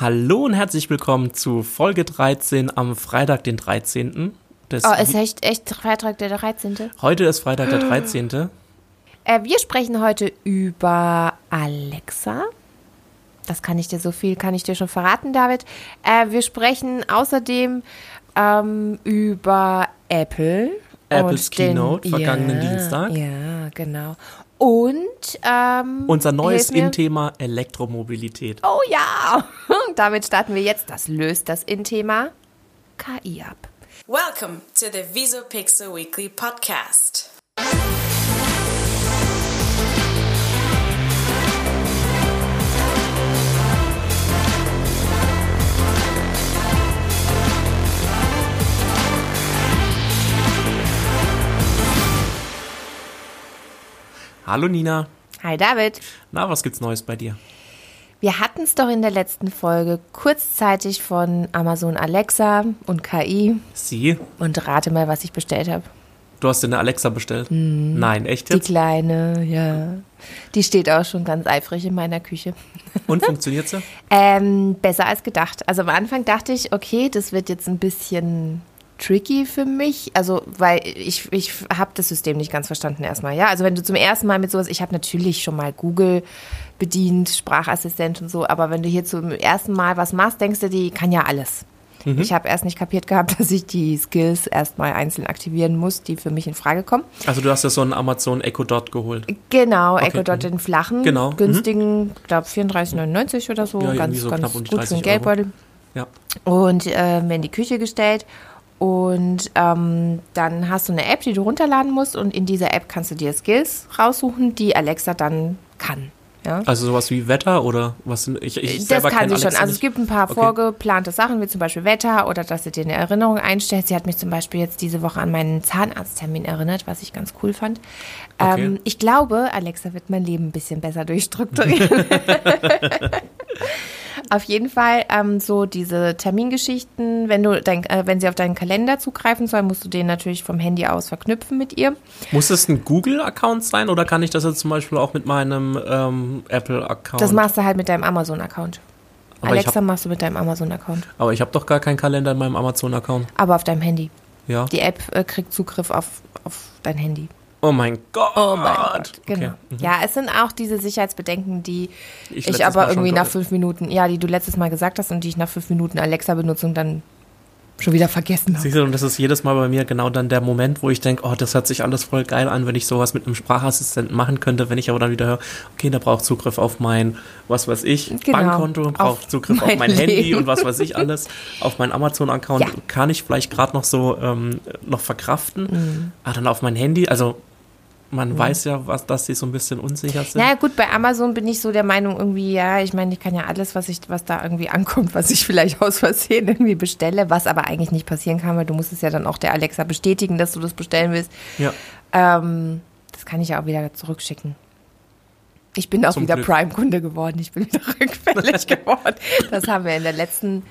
Hallo und herzlich willkommen zu Folge 13 am Freitag, den 13. Des Oh, ist echt, echt Freitag der 13. Heute ist Freitag, der 13. Äh, wir sprechen heute über Alexa. Das kann ich dir, so viel kann ich dir schon verraten, David. Äh, wir sprechen außerdem ähm, über Apple. Apples und den- Keynote, vergangenen ja, Dienstag. Ja, genau. Und ähm, Unser neues. In-Thema Elektromobilität. Oh ja! Damit starten wir jetzt. Das löst das In-Thema KI ab. Welcome to the Visopixel Weekly Podcast. Hallo Nina. Hi David. Na, was gibt's Neues bei dir? Wir hatten es doch in der letzten Folge kurzzeitig von Amazon Alexa und KI. Sie? Und rate mal, was ich bestellt habe. Du hast dir eine Alexa bestellt? Nein, echt Die jetzt? kleine, ja. Die steht auch schon ganz eifrig in meiner Küche. Und funktioniert sie? Ähm, besser als gedacht. Also am Anfang dachte ich, okay, das wird jetzt ein bisschen tricky für mich. Also, weil ich, ich habe das System nicht ganz verstanden erstmal. Ja, also wenn du zum ersten Mal mit sowas, ich habe natürlich schon mal Google bedient, Sprachassistent und so, aber wenn du hier zum ersten Mal was machst, denkst du, die kann ja alles. Ich habe erst nicht kapiert gehabt, dass ich die Skills erstmal einzeln aktivieren muss, die für mich in Frage kommen. Also du hast ja so einen Amazon Echo Dot geholt. Genau, Okay, Echo Dot mhm. den flachen, Genau, mhm. günstigen, ich glaube 34,99 oder so, Ja, ganz, so ganz gut für 30 den Geldbeutel. Ja. Und äh, mir in die Küche gestellt. Und ähm, dann hast du eine App, die du runterladen musst und in dieser App kannst du dir Skills raussuchen, die Alexa dann kann. Ja? Also sowas wie Wetter oder was? Ich, ich Das kann sie schon. Alexa Also es nicht. gibt ein paar Okay. vorgeplante Sachen, wie zum Beispiel Wetter oder dass sie dir eine Erinnerung einstellt. Sie hat mich zum Beispiel jetzt diese Woche an meinen Zahnarzttermin erinnert, was ich ganz cool fand. Okay. Ähm, ich glaube, Alexa wird mein Leben ein bisschen besser durchstrukturieren. auf jeden Fall ähm, so diese Termingeschichten, wenn du dein, äh, wenn sie auf deinen Kalender zugreifen soll, musst du den natürlich vom Handy aus verknüpfen mit ihr. Muss es ein Google-Account sein oder kann ich das jetzt zum Beispiel auch mit meinem ähm, Apple-Account? Das machst du halt mit deinem Amazon-Account. Alexa hab- machst du mit deinem Amazon-Account. Aber ich habe doch gar keinen Kalender in meinem Amazon-Account. Aber auf deinem Handy. Ja. Die App äh, kriegt Zugriff auf, auf dein Handy. Oh mein Gott. Oh mein Gott. Genau. Okay. mhm. Ja, es sind auch diese Sicherheitsbedenken, die Ich ich, aber Mal irgendwie nach fünf Minuten, ja, die du letztes Mal gesagt hast und die ich nach fünf Minuten Alexa-Benutzung dann schon wieder vergessen habe. Siehst du, und das ist jedes Mal bei mir genau dann der Moment, wo ich denke, oh, das hört sich alles voll geil an, wenn ich sowas mit einem Sprachassistenten machen könnte, wenn ich aber dann wieder höre, okay, der braucht Zugriff auf mein, was weiß ich, Genau. Bankkonto, braucht Zugriff auf mein mein Handy Leben. und was weiß ich alles, auf meinen Amazon-Account, Ja. kann ich vielleicht gerade noch so ähm, noch verkraften, Mhm. aber dann auf mein Handy, also man weiß ja, was, dass sie so ein bisschen unsicher sind. Naja, gut, bei Amazon bin ich so der Meinung, irgendwie, ja, ich meine, ich kann ja alles, was ich, was da irgendwie ankommt, was ich vielleicht aus Versehen irgendwie bestelle, was aber eigentlich nicht passieren kann, weil du musst es ja dann auch der Alexa bestätigen, dass du das bestellen willst. Ja. Ähm, das kann ich ja auch wieder zurückschicken. Ich bin auch Zum wieder. Prime-Kunde geworden. Ich bin wieder rückfällig geworden. Das haben wir in der letzten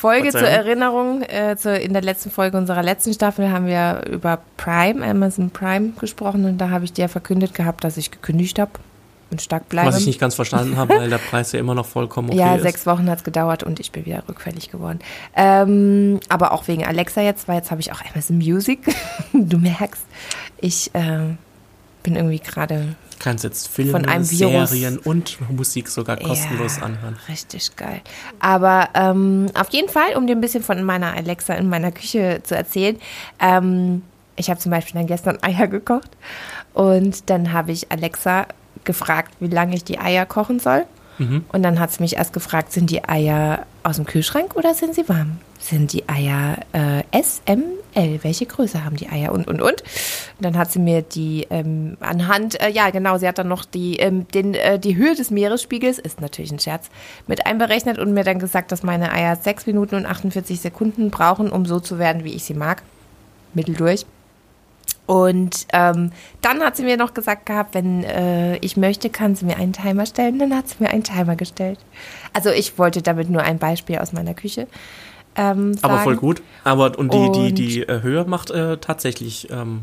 Folge zur. Erinnerung. Äh, zur, in der letzten Folge unserer letzten Staffel haben wir über Prime, Amazon Prime gesprochen und da habe ich dir verkündet gehabt, dass ich gekündigt habe und stark bleibe. Was ich nicht ganz verstanden habe, weil der Preis ja immer noch vollkommen okay ja, ist. sechs Wochen hat es gedauert und ich bin wieder rückfällig geworden. Ähm, aber auch wegen Alexa jetzt, weil jetzt habe ich auch Amazon Music. du merkst, ich äh, bin irgendwie gerade kannst jetzt Filme. Serien und Musik sogar kostenlos ja, anhören. Richtig geil. Aber ähm, auf jeden Fall, um dir ein bisschen von meiner Alexa in meiner Küche zu erzählen, ähm, ich habe zum Beispiel dann gestern Eier gekocht und dann habe ich Alexa gefragt, wie lange ich die Eier kochen soll. Und dann hat sie mich erst gefragt, sind die Eier aus dem Kühlschrank oder sind sie warm? Sind die Eier äh, S, M, L? Welche Größe haben die Eier? Und, und, und. Und dann hat sie mir die ähm, anhand, äh, ja genau, sie hat dann noch die, ähm, den, äh, die Höhe des Meeresspiegels, ist natürlich ein Scherz, mit einberechnet und mir dann gesagt, dass meine Eier 6 Minuten und 48 Sekunden brauchen, um so zu werden, wie ich sie mag. Mitteldurch. Und ähm, dann hat sie mir noch gesagt gehabt, wenn äh, ich möchte, kann sie mir einen Timer stellen. Dann hat sie mir einen Timer gestellt. Also ich wollte damit nur ein Beispiel aus meiner Küche ähm, sagen. Aber voll gut. Aber und die, die, Und- die äh, Höhe macht äh, tatsächlich ähm,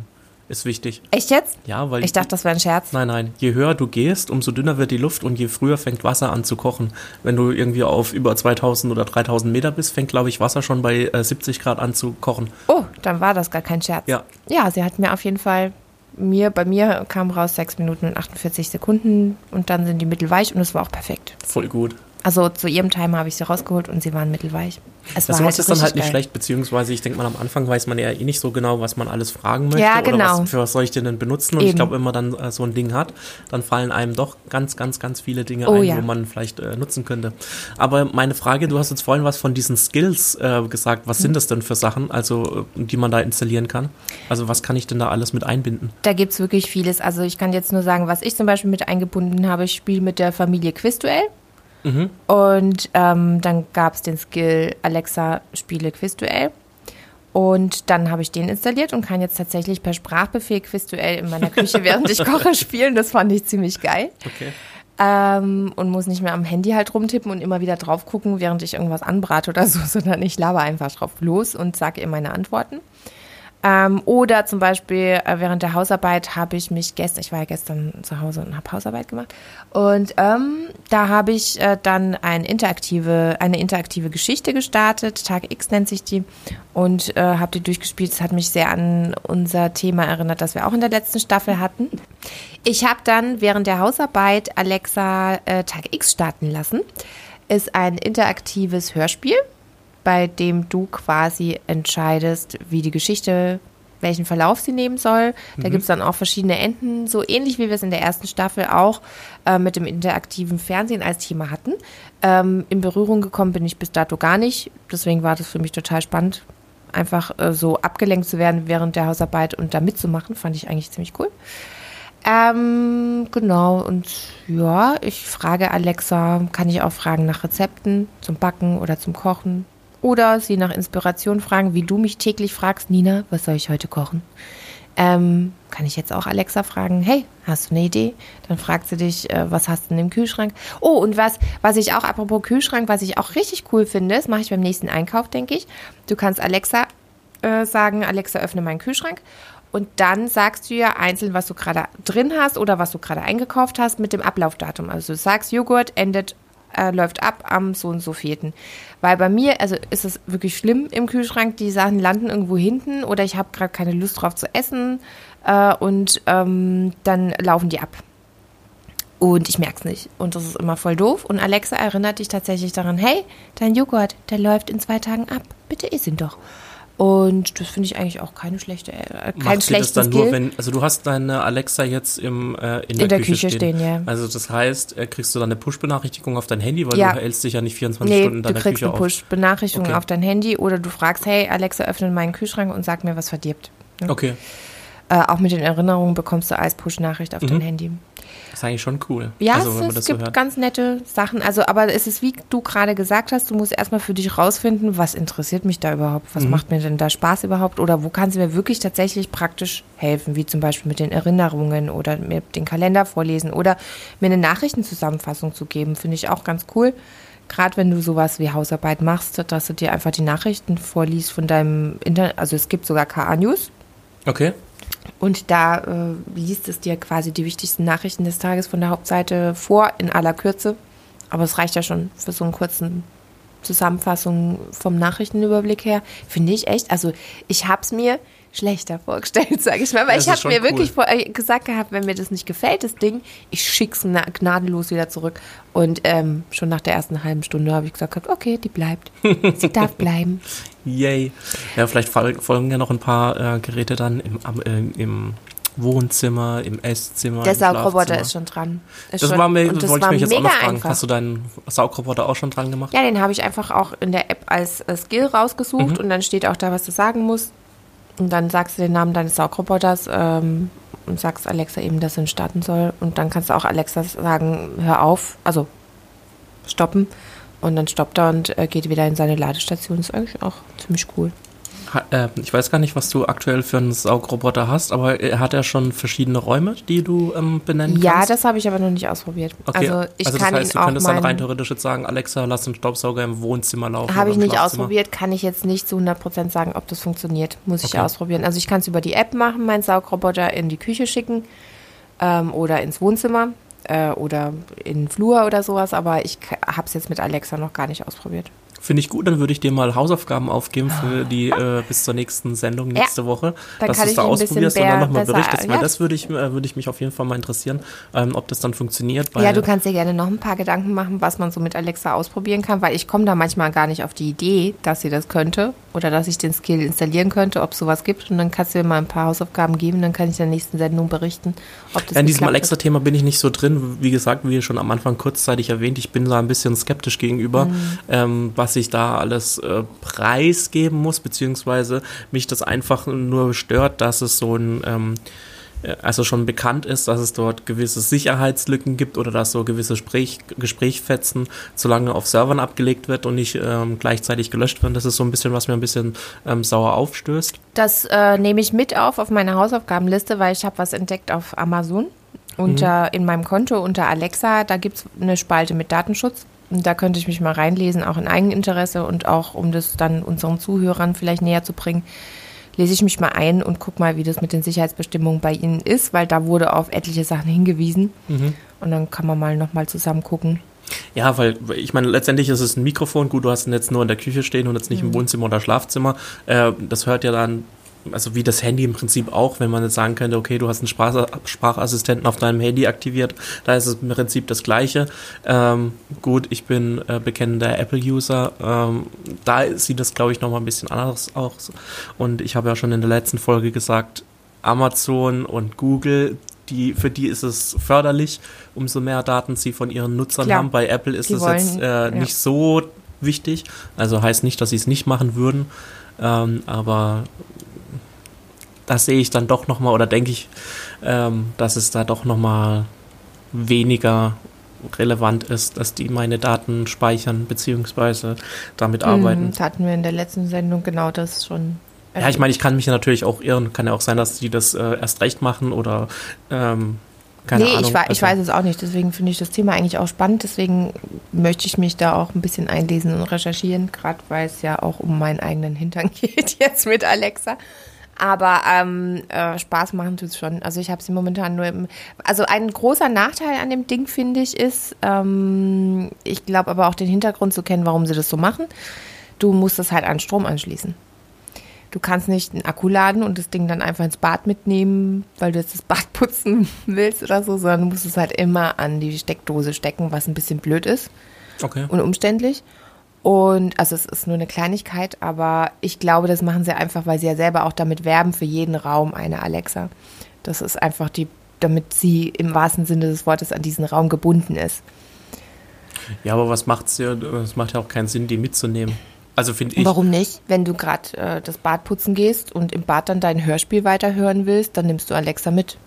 ist wichtig. Echt jetzt? Ja, weil Ich dachte, das wäre ein Scherz. Nein, nein. Je höher du gehst, umso dünner wird die Luft und je früher fängt Wasser an zu kochen. Wenn du irgendwie auf über 2000 oder 3000 Meter bist, fängt, glaube ich, Wasser schon bei äh, 70 Grad an zu kochen. Oh, dann war das gar kein Scherz. Ja. Ja, sie hat mir auf jeden Fall, mir, bei mir kam raus 6 Minuten und 48 Sekunden und dann sind die mittelweich und es war auch perfekt. Voll gut. Also zu ihrem Timer habe ich sie rausgeholt und sie waren mittelweich. Es Das war macht es dann halt nicht geil. schlecht, beziehungsweise ich denke mal, am Anfang weiß man ja eh nicht so genau, was man alles fragen möchte. Ja, Oder genau. was, für was soll ich denn denn benutzen? Und ich Eben. glaube, wenn man dann äh, so ein Ding hat, dann fallen einem doch ganz, ganz, ganz viele Dinge Oh ein, ja. wo man vielleicht äh, nutzen könnte. Aber meine Frage, du hast jetzt vorhin was von diesen Skills äh, gesagt. Was Hm. sind das denn für Sachen, also äh, die man da installieren kann? Also was kann ich denn da alles mit einbinden? Da gibt es wirklich vieles. Also ich kann jetzt nur sagen, was ich zum Beispiel mit eingebunden habe. Ich spiele mit der Familie Quizduell. Und ähm, dann gab es den Skill Alexa spiele Quizduell. Und dann habe ich den installiert und kann jetzt tatsächlich per Sprachbefehl Quizduell in meiner Küche, während ich koche, spielen. Das fand ich ziemlich geil. Okay. Ähm, und muss nicht mehr am Handy halt rumtippen und immer wieder drauf gucken, während ich irgendwas anbrate oder so, sondern ich laber einfach drauf los und sage ihr meine Antworten. Ähm, oder zum Beispiel äh, während der Hausarbeit habe ich mich gestern, ich war ja gestern zu Hause und habe Hausarbeit gemacht und ähm, da habe ich äh, dann ein interaktive, eine interaktive Geschichte gestartet, Tag X nennt sich die und äh, habe die durchgespielt. Das hat mich sehr an unser Thema erinnert, das wir auch in der letzten Staffel hatten. Ich habe dann während der Hausarbeit Alexa äh, Tag X starten lassen. Ist ein interaktives Hörspiel, bei dem du quasi entscheidest, wie die Geschichte, welchen Verlauf sie nehmen soll. Da gibt es dann auch verschiedene Enden, so ähnlich wie wir es in der ersten Staffel auch äh, mit dem interaktiven Fernsehen als Thema hatten. Ähm, in Berührung gekommen bin ich bis dato gar nicht. Deswegen war das für mich total spannend, einfach äh, so abgelenkt zu werden während der Hausarbeit und da mitzumachen. Fand ich eigentlich ziemlich cool. Ähm, genau, und ja, ich frage Alexa, kann ich auch fragen nach Rezepten zum Backen oder zum Kochen? Oder sie nach Inspiration fragen, wie du mich täglich fragst, Nina, was soll ich heute kochen? Ähm, kann ich jetzt auch Alexa fragen, hey, hast du eine Idee? Dann fragt sie dich, äh, was hast du denn im Kühlschrank? Oh, und was, was ich auch, apropos Kühlschrank, was ich auch richtig cool finde, das mache ich beim nächsten Einkauf, denke ich. Du kannst Alexa äh, sagen, Alexa, öffne meinen Kühlschrank. Und dann sagst du ja einzeln, was du gerade drin hast oder was du gerade eingekauft hast mit dem Ablaufdatum. Also du sagst, Joghurt endet, äh, läuft ab am so und so vierten. Weil bei mir, also ist es wirklich schlimm im Kühlschrank, die Sachen landen irgendwo hinten oder ich habe gerade keine Lust drauf zu essen äh, und ähm, dann laufen die ab. Und ich merke es nicht. Und das ist immer voll doof. Und Alexa erinnert dich tatsächlich daran, hey, dein Joghurt, der läuft in zwei Tagen ab. Bitte iss ihn doch. Und das finde ich eigentlich auch keine schlechte, äh, kein Macht sie das schlechtes dann Skill. nur, wenn, also du hast deine Alexa jetzt im, äh, in, In der Küche stehen, ja. Also das heißt, äh, kriegst du dann eine Push-Benachrichtigung auf dein Handy, weil Ja. du hältst dich ja nicht 24 Nee, Stunden in du deiner kriegst Küche eine auf. Push-Benachrichtigung Okay. auf dein Handy oder du fragst, hey, Alexa, öffne meinen Kühlschrank und sag mir, was verdirbt. Ne? Okay, Äh, auch mit den Erinnerungen bekommst du als Push-Nachricht auf dein Handy. das ist eigentlich schon cool. Ja, also, es, es so gibt hört. ganz nette Sachen. Also, aber es ist, wie du gerade gesagt hast, du musst erstmal für dich rausfinden, was interessiert mich da überhaupt? Mhm. Was macht mir denn da Spaß überhaupt? Oder wo kann sie mir wirklich tatsächlich praktisch helfen? Wie zum Beispiel mit den Erinnerungen oder mir den Kalender vorlesen oder mir eine Nachrichtenzusammenfassung zu geben, finde ich auch ganz cool. Gerade wenn du sowas wie Hausarbeit machst, dass du dir einfach die Nachrichten vorliest von deinem Internet. Also es gibt sogar KA-News. Okay, Und da äh, liest es dir quasi die wichtigsten Nachrichten des Tages von der Hauptseite vor, in aller Kürze. Aber es reicht ja schon für so einen kurzen Zusammenfassung vom Nachrichtenüberblick her. Finde ich echt. Also ich habe es mir schlechter vorgestellt, sage ich mal. Weil Das ich habe mir wirklich cool. vor, äh, gesagt gehabt, wenn mir das nicht gefällt, das Ding, ich schick's gna gnadenlos wieder zurück. Und ähm, schon nach der ersten halben Stunde habe ich gesagt, okay, die bleibt. Sie darf bleiben. yay. Ja, vielleicht fol- folgen ja noch ein paar äh, Geräte dann im, äh, im Wohnzimmer, im Esszimmer. Der im Saugroboter ist schon dran. Ist Das schon, war mir, das wollte ich mich jetzt auch noch fragen. einfach. Hast du deinen Saugroboter auch schon dran gemacht? Ja, den habe ich einfach auch in der App als äh, Skill rausgesucht und dann steht auch da, was du sagen musst. Und dann sagst du den Namen deines Saugroboters ähm, und sagst Alexa eben, dass er ihn starten soll. Und dann kannst du auch Alexa sagen, hör auf, also stoppen. Und dann stoppt er und äh, geht wieder in seine Ladestation. Ist eigentlich auch ziemlich cool. Äh, ich weiß gar nicht, was du aktuell für einen Saugroboter hast, aber äh, hat er schon verschiedene Räume, die du ähm, benennen Ja, kannst? das habe ich aber noch nicht ausprobiert. Okay. Also ich also kann das heißt, ihn du könntest dann rein theoretisch jetzt sagen, Alexa, lass den Staubsauger im Wohnzimmer laufen. Habe ich nicht ausprobiert, kann ich jetzt nicht zu 100% sagen, ob das funktioniert. Muss ich Okay. ausprobieren. Also ich kann es über die App machen, meinen Saugroboter in die Küche schicken ähm, oder ins Wohnzimmer äh, oder in den Flur oder sowas, aber ich habe es jetzt mit Alexa noch gar nicht ausprobiert. Finde ich gut, dann würde ich dir mal Hausaufgaben aufgeben für die äh, bis zur nächsten Sendung Ja. nächste Woche, Dann dass du es da ausprobierst und dann nochmal berichtest, weil ja. das würde ich, äh, würde ich mich auf jeden Fall mal interessieren, ähm, ob das dann funktioniert. Ja, du kannst dir gerne noch ein paar Gedanken machen, was man so mit Alexa ausprobieren kann, weil ich komme da manchmal gar nicht auf die Idee, dass sie das könnte oder dass ich den Skill installieren könnte, ob es sowas gibt. Und dann kannst du mir mal ein paar Hausaufgaben geben, dann kann ich in der nächsten Sendung berichten, ob das Ja, in diesem. Alexa-Thema bin ich nicht so drin. Wie gesagt, wie schon am Anfang kurzzeitig erwähnt, ich bin da ein bisschen skeptisch gegenüber, Mhm. ähm, was ich da alles äh, preisgeben muss, beziehungsweise mich das einfach nur stört, dass es so ein, ähm, äh, also schon bekannt ist, dass es dort gewisse Sicherheitslücken gibt oder dass so gewisse Sprech, Gesprächfetzen zu lange auf Servern abgelegt wird und nicht ähm, gleichzeitig gelöscht werden. Das ist so ein bisschen, was mir ein bisschen ähm, sauer aufstößt. Das äh, nehme ich mit auf auf meine Hausaufgabenliste, weil ich habe was entdeckt auf Amazon. Unter, In meinem Konto unter Alexa, da gibt es eine Spalte mit Datenschutz. Und da könnte ich mich mal reinlesen, auch in Eigeninteresse und auch, um das dann unseren Zuhörern vielleicht näher zu bringen, lese ich mich mal ein und gucke mal, wie das mit den Sicherheitsbestimmungen bei Ihnen ist, weil da wurde auf etliche Sachen hingewiesen. Und dann kann man mal nochmal zusammen gucken. Ja, weil ich meine, letztendlich ist es ein Mikrofon. Gut, du hast ihn jetzt nur in der Küche stehen und jetzt nicht im Wohnzimmer oder Schlafzimmer. Äh, das hört ja dann, also wie das Handy im Prinzip auch, wenn man jetzt sagen könnte, okay, du hast einen Sprach Sprachassistenten auf deinem Handy aktiviert, da ist es im Prinzip das Gleiche. Ähm, gut, ich bin äh, bekennender Apple-User. Ähm, da sieht das, glaube ich, nochmal ein bisschen anders aus. Und ich habe ja schon in der letzten Folge gesagt, Amazon und Google, die, für die ist es förderlich, umso mehr Daten sie von ihren Nutzern Klar. haben. Bei Apple ist es jetzt äh, ja. nicht so wichtig. Also heißt nicht, dass sie es nicht machen würden. Ähm, aber das sehe ich dann doch nochmal, oder denke ich, ähm, dass es da doch nochmal weniger relevant ist, dass die meine Daten speichern beziehungsweise damit arbeiten. Mhm, Das hatten wir in der letzten Sendung genau das schon. Ja, ich meine, ich kann mich ja natürlich auch irren. Kann ja auch sein, dass die das äh, erst recht machen oder ähm, keine nee, Ahnung. ich, wei- ich Also- weiß es auch nicht. Deswegen finde ich das Thema eigentlich auch spannend. Deswegen möchte ich mich da auch ein bisschen einlesen und recherchieren, gerade weil es ja auch um meinen eigenen Hintern geht jetzt mit Alexa. Aber ähm, äh, Spaß machen tut es schon. Also ich habe sie momentan nur im. Also ein großer Nachteil an dem Ding, finde ich, ist, ähm, ich glaube aber auch den Hintergrund zu kennen, warum sie das so machen. Du musst es halt an Strom anschließen. Du kannst nicht einen Akku laden und das Ding dann einfach ins Bad mitnehmen, weil du jetzt das Bad putzen willst oder so, sondern du musst es halt immer an die Steckdose stecken, was ein bisschen blöd ist Okay. und umständlich. Und also es ist nur eine Kleinigkeit, aber ich glaube, das machen sie einfach, weil sie ja selber auch damit werben, für jeden Raum eine Alexa. Das ist einfach die, damit sie im wahrsten Sinne des Wortes an diesen Raum gebunden ist. Ja, aber was macht's ja? Es macht ja auch keinen Sinn, die mitzunehmen. Also finde ich. Warum nicht? Wenn du gerade äh, das Bad putzen gehst und im Bad dann dein Hörspiel weiterhören willst, dann nimmst du Alexa mit.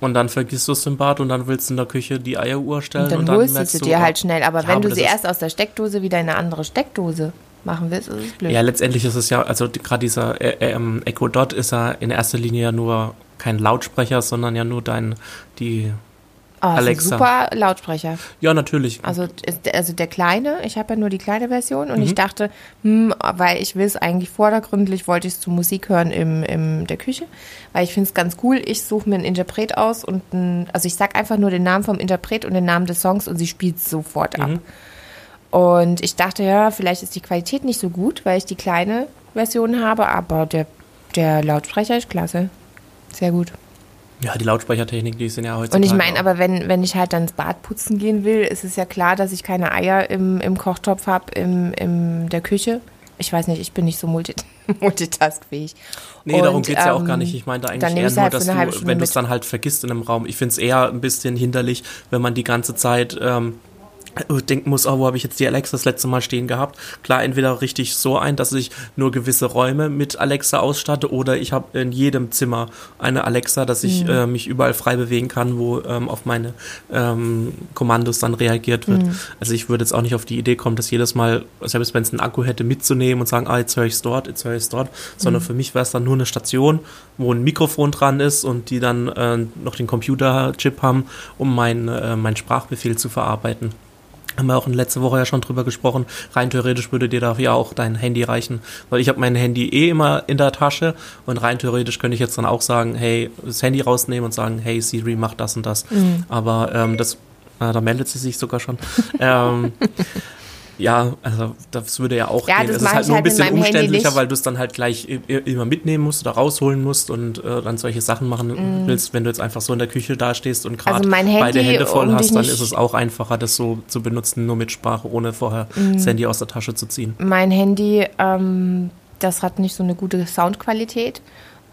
Und dann vergisst du es im Bad und dann willst du in der Küche die Eieruhr stellen. Und dann holst du sie dir halt schnell. Aber Ja, wenn aber du sie erst aus der Steckdose wieder in eine andere Steckdose machen willst, ist es blöd. Ja, letztendlich ist es ja, also gerade dieser äh, äh, ähm, Echo Dot ist ja in erster Linie ja nur kein Lautsprecher, sondern ja nur dein, die, oh, Alexa. super Lautsprecher. ja natürlich. Also, also der kleine, ich habe ja nur die kleine Version und Mhm. ich dachte, hm, weil ich will es eigentlich vordergründlich, wollte ich es zu Musik hören im, im der Küche, weil ich finde es ganz cool. Ich suche mir einen Interpret aus und ein, also ich sag einfach nur den Namen vom Interpret und den Namen des Songs und sie spielt es sofort ab. Mhm. Und ich dachte, ja, vielleicht ist die Qualität nicht so gut, weil ich die kleine Version habe, aber der, der Lautsprecher ist klasse. Sehr gut. Ja, die Lautsprechertechnik, die sind ja heutzutage. Und ich meine, aber wenn, wenn ich halt dann ins Bad putzen gehen will, ist es ja klar, dass ich keine Eier im, im Kochtopf habe, im, im der Küche. Ich weiß nicht, ich bin nicht so multi multitaskfähig. Nee, darum Und, geht's ja auch ähm, gar nicht. Ich meine da eigentlich eher nur, halt dass du, wenn du es dann halt vergisst in einem Raum. Ich finde es eher ein bisschen hinderlich, wenn man die ganze Zeit ähm, äh, denken muss, oh, wo habe ich jetzt die Alexa das letzte Mal stehen gehabt? Klar, entweder richtig so ein, dass ich nur gewisse Räume mit Alexa ausstatte oder ich habe in jedem Zimmer eine Alexa, dass ich mhm. äh, mich überall frei bewegen kann, wo ähm, auf meine ähm, Kommandos dann reagiert wird. Mhm. Also ich würde jetzt auch nicht auf die Idee kommen, das jedes Mal, selbst wenn es einen Akku hätte, mitzunehmen und sagen, ah, jetzt höre ich es dort, jetzt höre ich es dort, sondern mhm. für mich wäre es dann nur eine Station, wo ein Mikrofon dran ist und die dann äh, noch den Computerchip haben, um mein, äh, mein Sprachbefehl zu verarbeiten haben wir auch in letzter Woche ja schon drüber gesprochen. Rein theoretisch würde dir da ja auch dein Handy reichen, weil ich habe mein Handy eh immer in der Tasche und rein theoretisch könnte ich jetzt dann auch sagen, hey, das Handy rausnehmen und sagen, hey Siri, mach das und das. Mhm. Aber ähm, das, äh, da meldet sie sich sogar schon. ähm, ja, also das würde ja auch ja, gehen. Das es ist halt nur ein halt bisschen umständlicher, weil du es dann halt gleich immer mitnehmen musst oder rausholen musst und äh, dann solche Sachen machen mm. willst. Wenn du jetzt einfach so in der Küche dastehst und gerade also beide Hände voll um hast, dann ist es auch einfacher, das so zu benutzen, nur mit Sprache, ohne vorher mm. das Handy aus der Tasche zu ziehen. Mein Handy, ähm, das hat nicht so eine gute Soundqualität.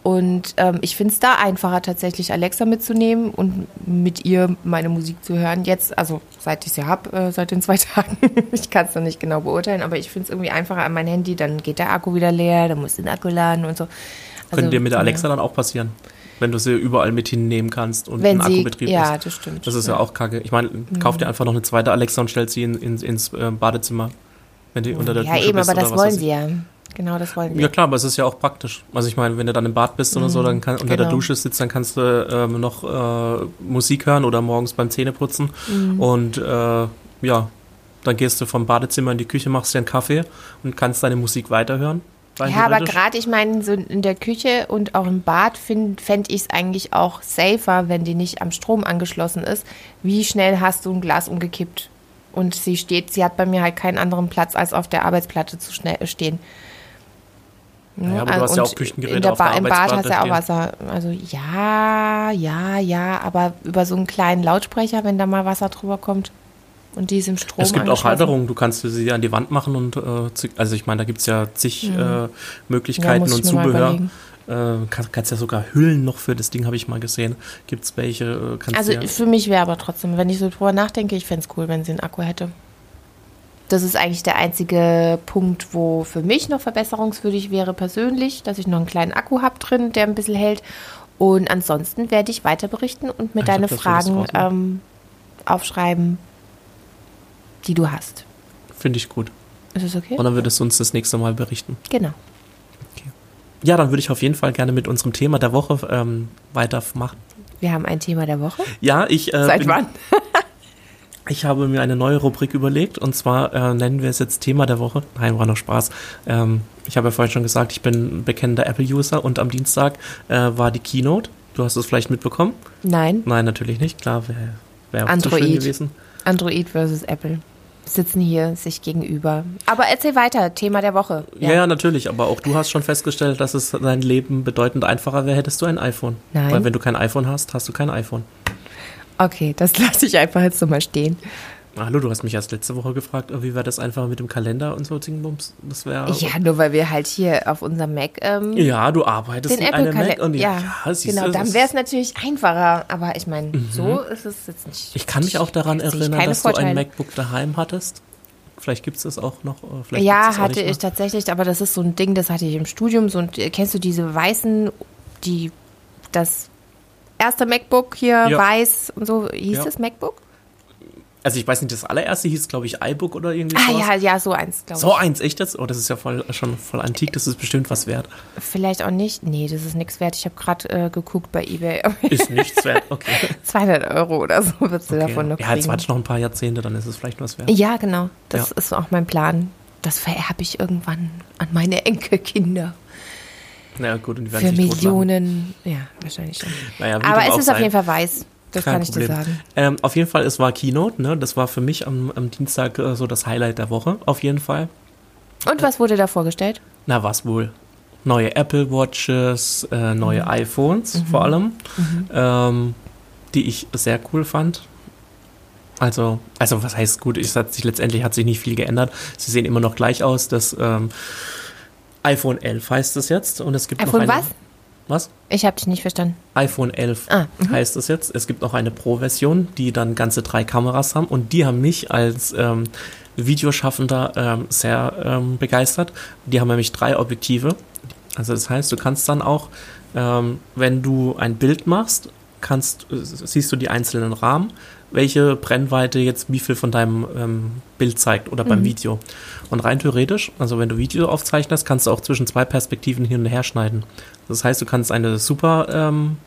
Und ähm, ich finde es da einfacher, tatsächlich Alexa mitzunehmen und mit ihr meine Musik zu hören. Jetzt, also seit ich sie habe, äh, seit den zwei Tagen. ich kann es noch nicht genau beurteilen, aber ich finde es irgendwie einfacher an mein Handy. Dann geht der Akku wieder leer, dann muss den Akku laden und so. Also, Könnte dir mit der Alexa ja. dann auch passieren? Wenn du sie überall mit hinnehmen kannst und Wenn ein Akkubetrieb sie, ja, ist. das stimmt. Das ist ja, ja auch kacke. Ich meine, kauf dir einfach noch eine zweite Alexa und stell sie in, in, ins äh, Badezimmer, wenn die unter der ja, Dusche eben, bist. Ja, eben, aber das wollen sie ja. Genau, das wollen wir. Ja klar, aber es ist ja auch praktisch. Also ich meine, wenn du dann im Bad bist oder so, dann kann, unter genau. der Dusche sitzt, dann kannst du ähm, noch äh, Musik hören oder morgens beim Zähneputzen. Mhm. Und äh, ja, dann gehst du vom Badezimmer in die Küche, machst dir einen Kaffee und kannst deine Musik weiterhören. Ja, aber gerade, ich meine, so in der Küche und auch im Bad fände ich es eigentlich auch safer, wenn die nicht am Strom angeschlossen ist. Wie schnell hast du ein Glas umgekippt? Und sie steht, sie hat bei mir halt keinen anderen Platz, als auf der Arbeitsplatte zu stehen. Ja, aber du hast ja auch Küchengeräte in der auf der Im Bad hast du ja auch Wasser. Also ja, ja, ja, aber über so einen kleinen Lautsprecher, wenn da mal Wasser drüber kommt und die ist im Strom Es gibt auch Halterungen, du kannst sie an die Wand machen und äh, also ich meine, da gibt es ja zig mhm. äh, Möglichkeiten ja, und Zubehör. Äh, kannst, kannst ja sogar Hüllen noch für das Ding, habe ich mal gesehen. Gibt es welche? Äh, also ja für mich wäre aber trotzdem, wenn ich so drüber nachdenke, ich fände es cool, wenn sie einen Akku hätte. Das ist eigentlich der einzige Punkt, wo für mich noch verbesserungswürdig wäre persönlich, dass ich noch einen kleinen Akku habe drin, der ein bisschen hält. Und ansonsten werde ich weiter berichten und mir deine Fragen ähm, aufschreiben, die du hast. Finde ich gut. Ist es okay? Und dann würdest du uns das nächste Mal berichten. Genau. Okay. Ja, dann würde ich auf jeden Fall gerne mit unserem Thema der Woche ähm, weitermachen. Wir haben ein Thema der Woche? Ja, ich. Äh, Seit wann? Ich habe mir eine neue Rubrik überlegt und zwar äh, nennen wir es jetzt Thema der Woche. Nein, war noch Spaß. Ähm, ich habe ja vorhin schon gesagt, ich bin bekennender Apple-User und am Dienstag äh, war die Keynote. Du hast es vielleicht mitbekommen? Nein. Nein, natürlich nicht. Klar, wäre wär auch Android. schön gewesen. Android versus Apple sitzen hier sich gegenüber. Aber erzähl weiter, Thema der Woche. Ja. ja, ja, natürlich, aber auch du hast schon festgestellt, dass es dein Leben bedeutend einfacher wäre, hättest du ein iPhone. Nein. Weil wenn du kein iPhone hast, hast du kein iPhone. Okay, das lasse ich einfach jetzt so mal stehen. Hallo, du hast mich erst letzte Woche gefragt, wie war das einfach mit dem Kalender und so Dingbums? Das wäre. Ja, nur weil wir halt hier auf unserem Mac. Ähm, ja, du arbeitest den mit einem Mac und ja, ja genau, du, dann wäre es natürlich einfacher. Aber ich meine, mhm. so ist es jetzt nicht. Ich kann mich auch daran erinnern, dass Vorteile. du ein MacBook daheim hattest. Vielleicht gibt es das auch noch. ja, hatte ich tatsächlich, aber das ist so ein Ding, das hatte ich im Studium. So, kennst du diese weißen, die das erste MacBook hier ja. weiß und so. Hieß ja. das MacBook? Also ich weiß nicht, das allererste hieß, glaube ich, iBook oder irgendwie Ah sowas. ja, ja, so eins, glaube ich. So eins, echt jetzt? Oh, das ist ja voll, schon voll antik, das ist bestimmt was wert. Vielleicht auch nicht. Nee, das ist nichts wert. Ich habe gerade äh, geguckt bei Ebay. Ist nichts wert, okay. 200 Euro oder so wirst du okay. davon noch kriegen. Ja, jetzt warte ich noch ein paar Jahrzehnte, dann ist es vielleicht was wert. Ja, genau. Das ja. ist auch mein Plan. Das vererbe ich irgendwann an meine Enkelkinder. Ja, gut, und die werden Für Millionen, ja, wahrscheinlich schon. Naja, Aber es ist sein. auf jeden Fall weiß. Das Kein kann Problem. ich dir sagen. Ähm, auf jeden Fall, es war Keynote, ne? Das war für mich am, am Dienstag äh, so das Highlight der Woche, auf jeden Fall. Und was wurde da vorgestellt? Na, was wohl? Neue Apple Watches, äh, neue mhm. iPhones mhm. vor allem, mhm. ähm, die ich sehr cool fand. Also, also was heißt gut? Ich hat sich letztendlich hat sich nicht viel geändert. Sie sehen immer noch gleich aus. Das ähm, iPhone 11 heißt es jetzt und es gibt iPhone noch eine, was? Was? Ich habe dich nicht verstanden. iPhone 11 Ah, heißt es jetzt. Es gibt noch eine Pro-Version, die dann ganze drei Kameras haben und die haben mich als ähm, Videoschaffender ähm, sehr ähm, begeistert. Die haben nämlich drei Objektive. Also das heißt, du kannst dann auch, ähm, wenn du ein Bild machst, kannst, äh, siehst du die einzelnen Rahmen, welche Brennweite jetzt wie viel von deinem ähm, Bild zeigt oder beim Video. Und rein theoretisch, also wenn du Video aufzeichnest, kannst du auch zwischen zwei Perspektiven hin und her schneiden. Das heißt, du kannst eine super ähm,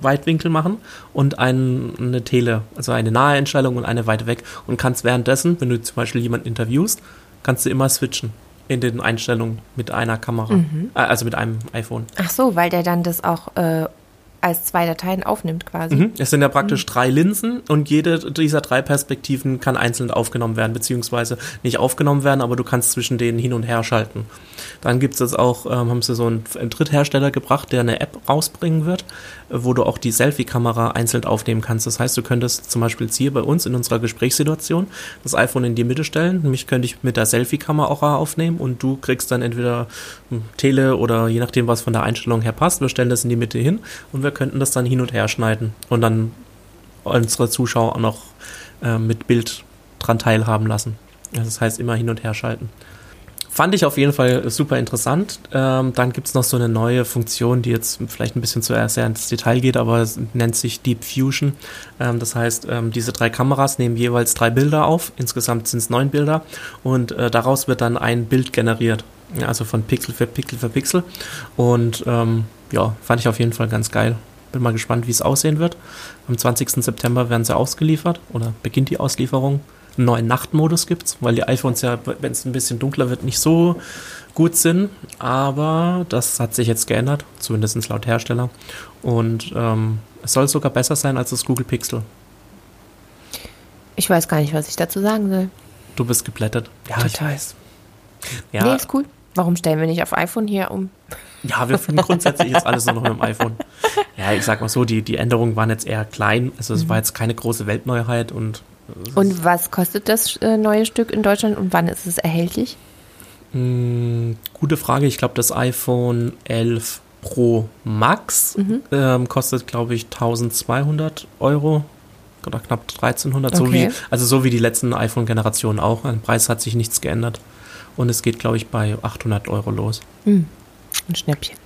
Weitwinkel machen und ein, eine Tele, also eine nahe Einstellung und eine weite weg und kannst währenddessen, wenn du zum Beispiel jemanden interviewst, kannst du immer switchen in den Einstellungen mit einer Kamera, äh, also mit einem iPhone. Ach so, weil der dann das auch äh, als zwei Dateien aufnimmt quasi. Mhm. Es sind ja praktisch drei Linsen und jede dieser drei Perspektiven kann einzeln aufgenommen werden, beziehungsweise nicht aufgenommen werden, aber du kannst zwischen denen hin und her schalten. Dann gibt es jetzt auch, ähm, haben sie so einen, einen Dritthersteller gebracht, der eine App rausbringen wird, wo du auch die Selfie-Kamera einzeln aufnehmen kannst. Das heißt, du könntest zum Beispiel hier bei uns in unserer Gesprächssituation das iPhone in die Mitte stellen, mich könnte ich mit der Selfie-Kamera aufnehmen und du kriegst dann entweder hm, Tele oder je nachdem, was von der Einstellung her passt, wir stellen das in die Mitte hin und wir könnten das dann hin und her schneiden und dann unsere Zuschauer auch noch äh, mit Bild dran teilhaben lassen. Also das heißt, immer hin und her schalten. Fand ich auf jeden Fall super interessant. Ähm, dann gibt es noch so eine neue Funktion, die jetzt vielleicht ein bisschen zu sehr ins Detail geht, aber es nennt sich Deep Fusion. Ähm, das heißt, ähm, diese drei Kameras nehmen jeweils drei Bilder auf. Insgesamt sind es neun Bilder und äh, daraus wird dann ein Bild generiert. Also von Pixel für Pixel für Pixel. Und ähm, ja, fand ich auf jeden Fall ganz geil. Bin mal gespannt, wie es aussehen wird. Am 20. September werden sie ausgeliefert oder beginnt die Auslieferung. Einen neuen Nachtmodus gibt's, weil die iPhones ja, wenn es ein bisschen dunkler wird, nicht so gut sind. Aber das hat sich jetzt geändert, zumindest laut Hersteller. Und ähm, es soll sogar besser sein als das Google Pixel. Ich weiß gar nicht, was ich dazu sagen soll. Du bist geblättert. Ja, ich Total. weiß. Ja, Nee, ist cool. Warum stellen wir nicht auf iPhone hier um? Ja, wir finden grundsätzlich jetzt alles nur noch mit dem iPhone. Ja, ich sag mal so, die, die Änderungen waren jetzt eher klein. Also es war jetzt keine große Weltneuheit und Und was kostet das äh, neue Stück in Deutschland und wann ist es erhältlich? mh, gute Frage. Ich glaube, das iPhone 11 Pro Max ähm, kostet, glaube ich, 1200 Euro oder knapp 1300. So Okay. wie, also so wie die letzten iPhone-Generationen auch. Am Preis hat sich nichts geändert. Und es geht, glaube ich, bei 800 Euro los. Ein Schnäppchen.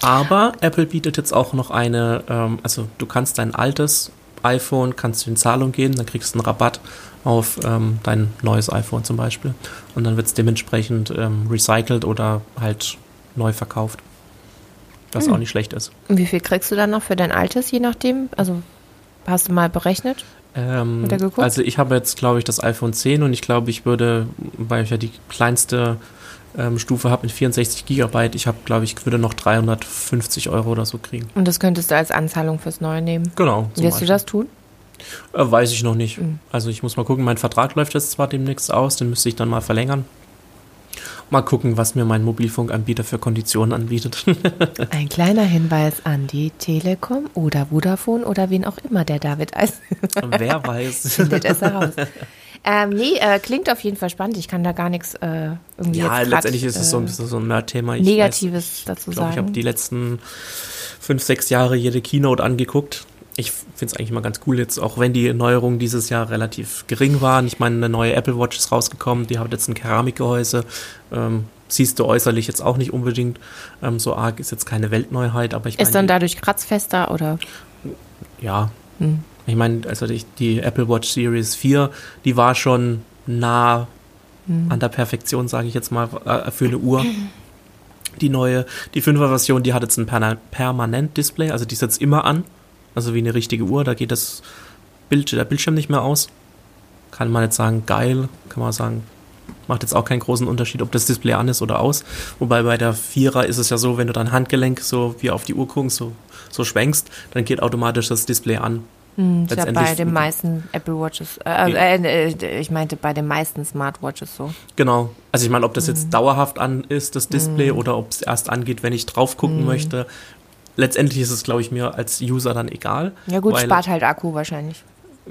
Aber Apple bietet jetzt auch noch eine, ähm, also du kannst dein altes iPhone, kannst du in Zahlung gehen, dann kriegst du einen Rabatt auf ähm, dein neues iPhone zum Beispiel. Und dann wird es dementsprechend ähm, recycelt oder halt neu verkauft. Was auch nicht schlecht ist. Und wie viel kriegst du dann noch für dein altes, je nachdem? Also hast du mal berechnet? Ähm, also ich habe jetzt, glaube ich, das iPhone 10 und ich glaube, ich würde, weil ich ja die kleinste ähm, Stufe habe mit 64 Gigabyte, ich habe, glaube ich, würde noch 350 Euro oder so kriegen. Und das könntest du als Anzahlung fürs Neue nehmen. Genau. Wirst du das tun? Äh, weiß ich noch nicht. Mhm. Also ich muss mal gucken, mein Vertrag läuft jetzt zwar demnächst aus, den müsste ich dann mal verlängern. Mal gucken, was mir mein Mobilfunkanbieter für Konditionen anbietet. Ein kleiner Hinweis an die Telekom oder Vodafone oder wen auch immer der David heißt. Wer weiß. Findet es heraus. Ähm, nee, äh, klingt auf jeden Fall spannend. Ich kann da gar nichts äh, irgendwie ja, grad, letztendlich ist es so, ein äh, bisschen so ein Nerd-Thema. Negatives dazu Ich glaube, ich habe sagen. die letzten fünf, sechs Jahre jede Keynote angeguckt. Ich finde es eigentlich mal ganz cool jetzt, auch wenn die Neuerungen dieses Jahr relativ gering waren. Ich meine, eine neue Apple Watch ist rausgekommen, die hat jetzt ein Keramikgehäuse. Ähm, siehst du äußerlich jetzt auch nicht unbedingt ähm, so arg, ist jetzt keine Weltneuheit, aber ich Ist dann meine, dadurch kratzfester oder? ja. Hm. Ich meine, also die, die Apple Watch Series 4, die war schon nah Hm. an der Perfektion, sage ich jetzt mal, äh, für eine Uhr. Die neue, die 5er Version, die hat jetzt ein Perna- Permanent-Display, also die setzt immer an, also wie eine richtige Uhr, da geht das Bild, der Bildschirm nicht mehr aus. Kann man jetzt sagen, geil, kann man sagen, macht jetzt auch keinen großen Unterschied, ob das Display an ist oder aus. Wobei bei der Vierer ist es ja so, wenn du dein Handgelenk so wie auf die Uhr guckst, so, so schwenkst, dann geht automatisch das Display an. Hm, ist ja bei den meisten Apple Watches, äh, äh, äh, ich meinte bei den meisten Smartwatches so. Genau. Also ich meine, ob das jetzt dauerhaft an ist, das Display, oder ob es erst angeht, wenn ich drauf gucken möchte. Letztendlich ist es, glaube ich, mir als User dann egal. Ja gut, weil, spart halt Akku wahrscheinlich.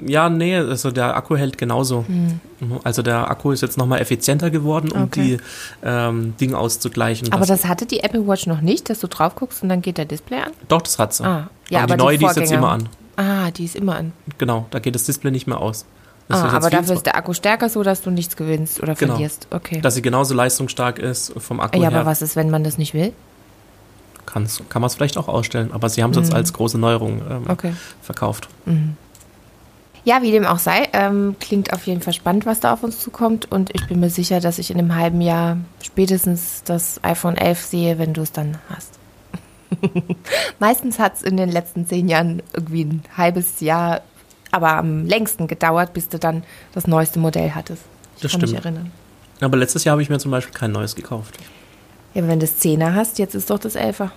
Ja, nee, also der Akku hält genauso. Mhm. Also der Akku ist jetzt nochmal effizienter geworden, um Okay. die ähm, Dinge auszugleichen. Aber das hatte die Apple Watch noch nicht, dass du drauf guckst und dann geht der Display an? doch, das hat sie. Ah, ja, aber, aber die neue, die ist jetzt immer an. Ah, die ist immer an. Genau, da geht das Display nicht mehr aus. Das Ah, aber dafür 24 ist der Akku stärker, so dass du nichts gewinnst oder Genau. verlierst. Okay. dass sie genauso leistungsstark ist vom Akku ja, her. aber was ist, wenn man das nicht will? Kann's, kann man es vielleicht auch ausstellen, aber sie haben es jetzt als große Neuerung ähm, Mhm. Okay. verkauft. Ja, wie dem auch sei, ähm, klingt auf jeden Fall spannend, was da auf uns zukommt. Und ich bin mir sicher, dass ich in einem halben Jahr spätestens das iPhone 11 sehe, wenn du es dann hast. Meistens hat es in den letzten zehn Jahren irgendwie ein halbes Jahr, aber am längsten gedauert, bis du dann das neueste Modell hattest. Ich Das kann mich stimmt. erinnern. Aber letztes Jahr habe ich mir zum Beispiel kein neues gekauft. Ja, aber wenn du das 10er hast, jetzt ist doch das 11er.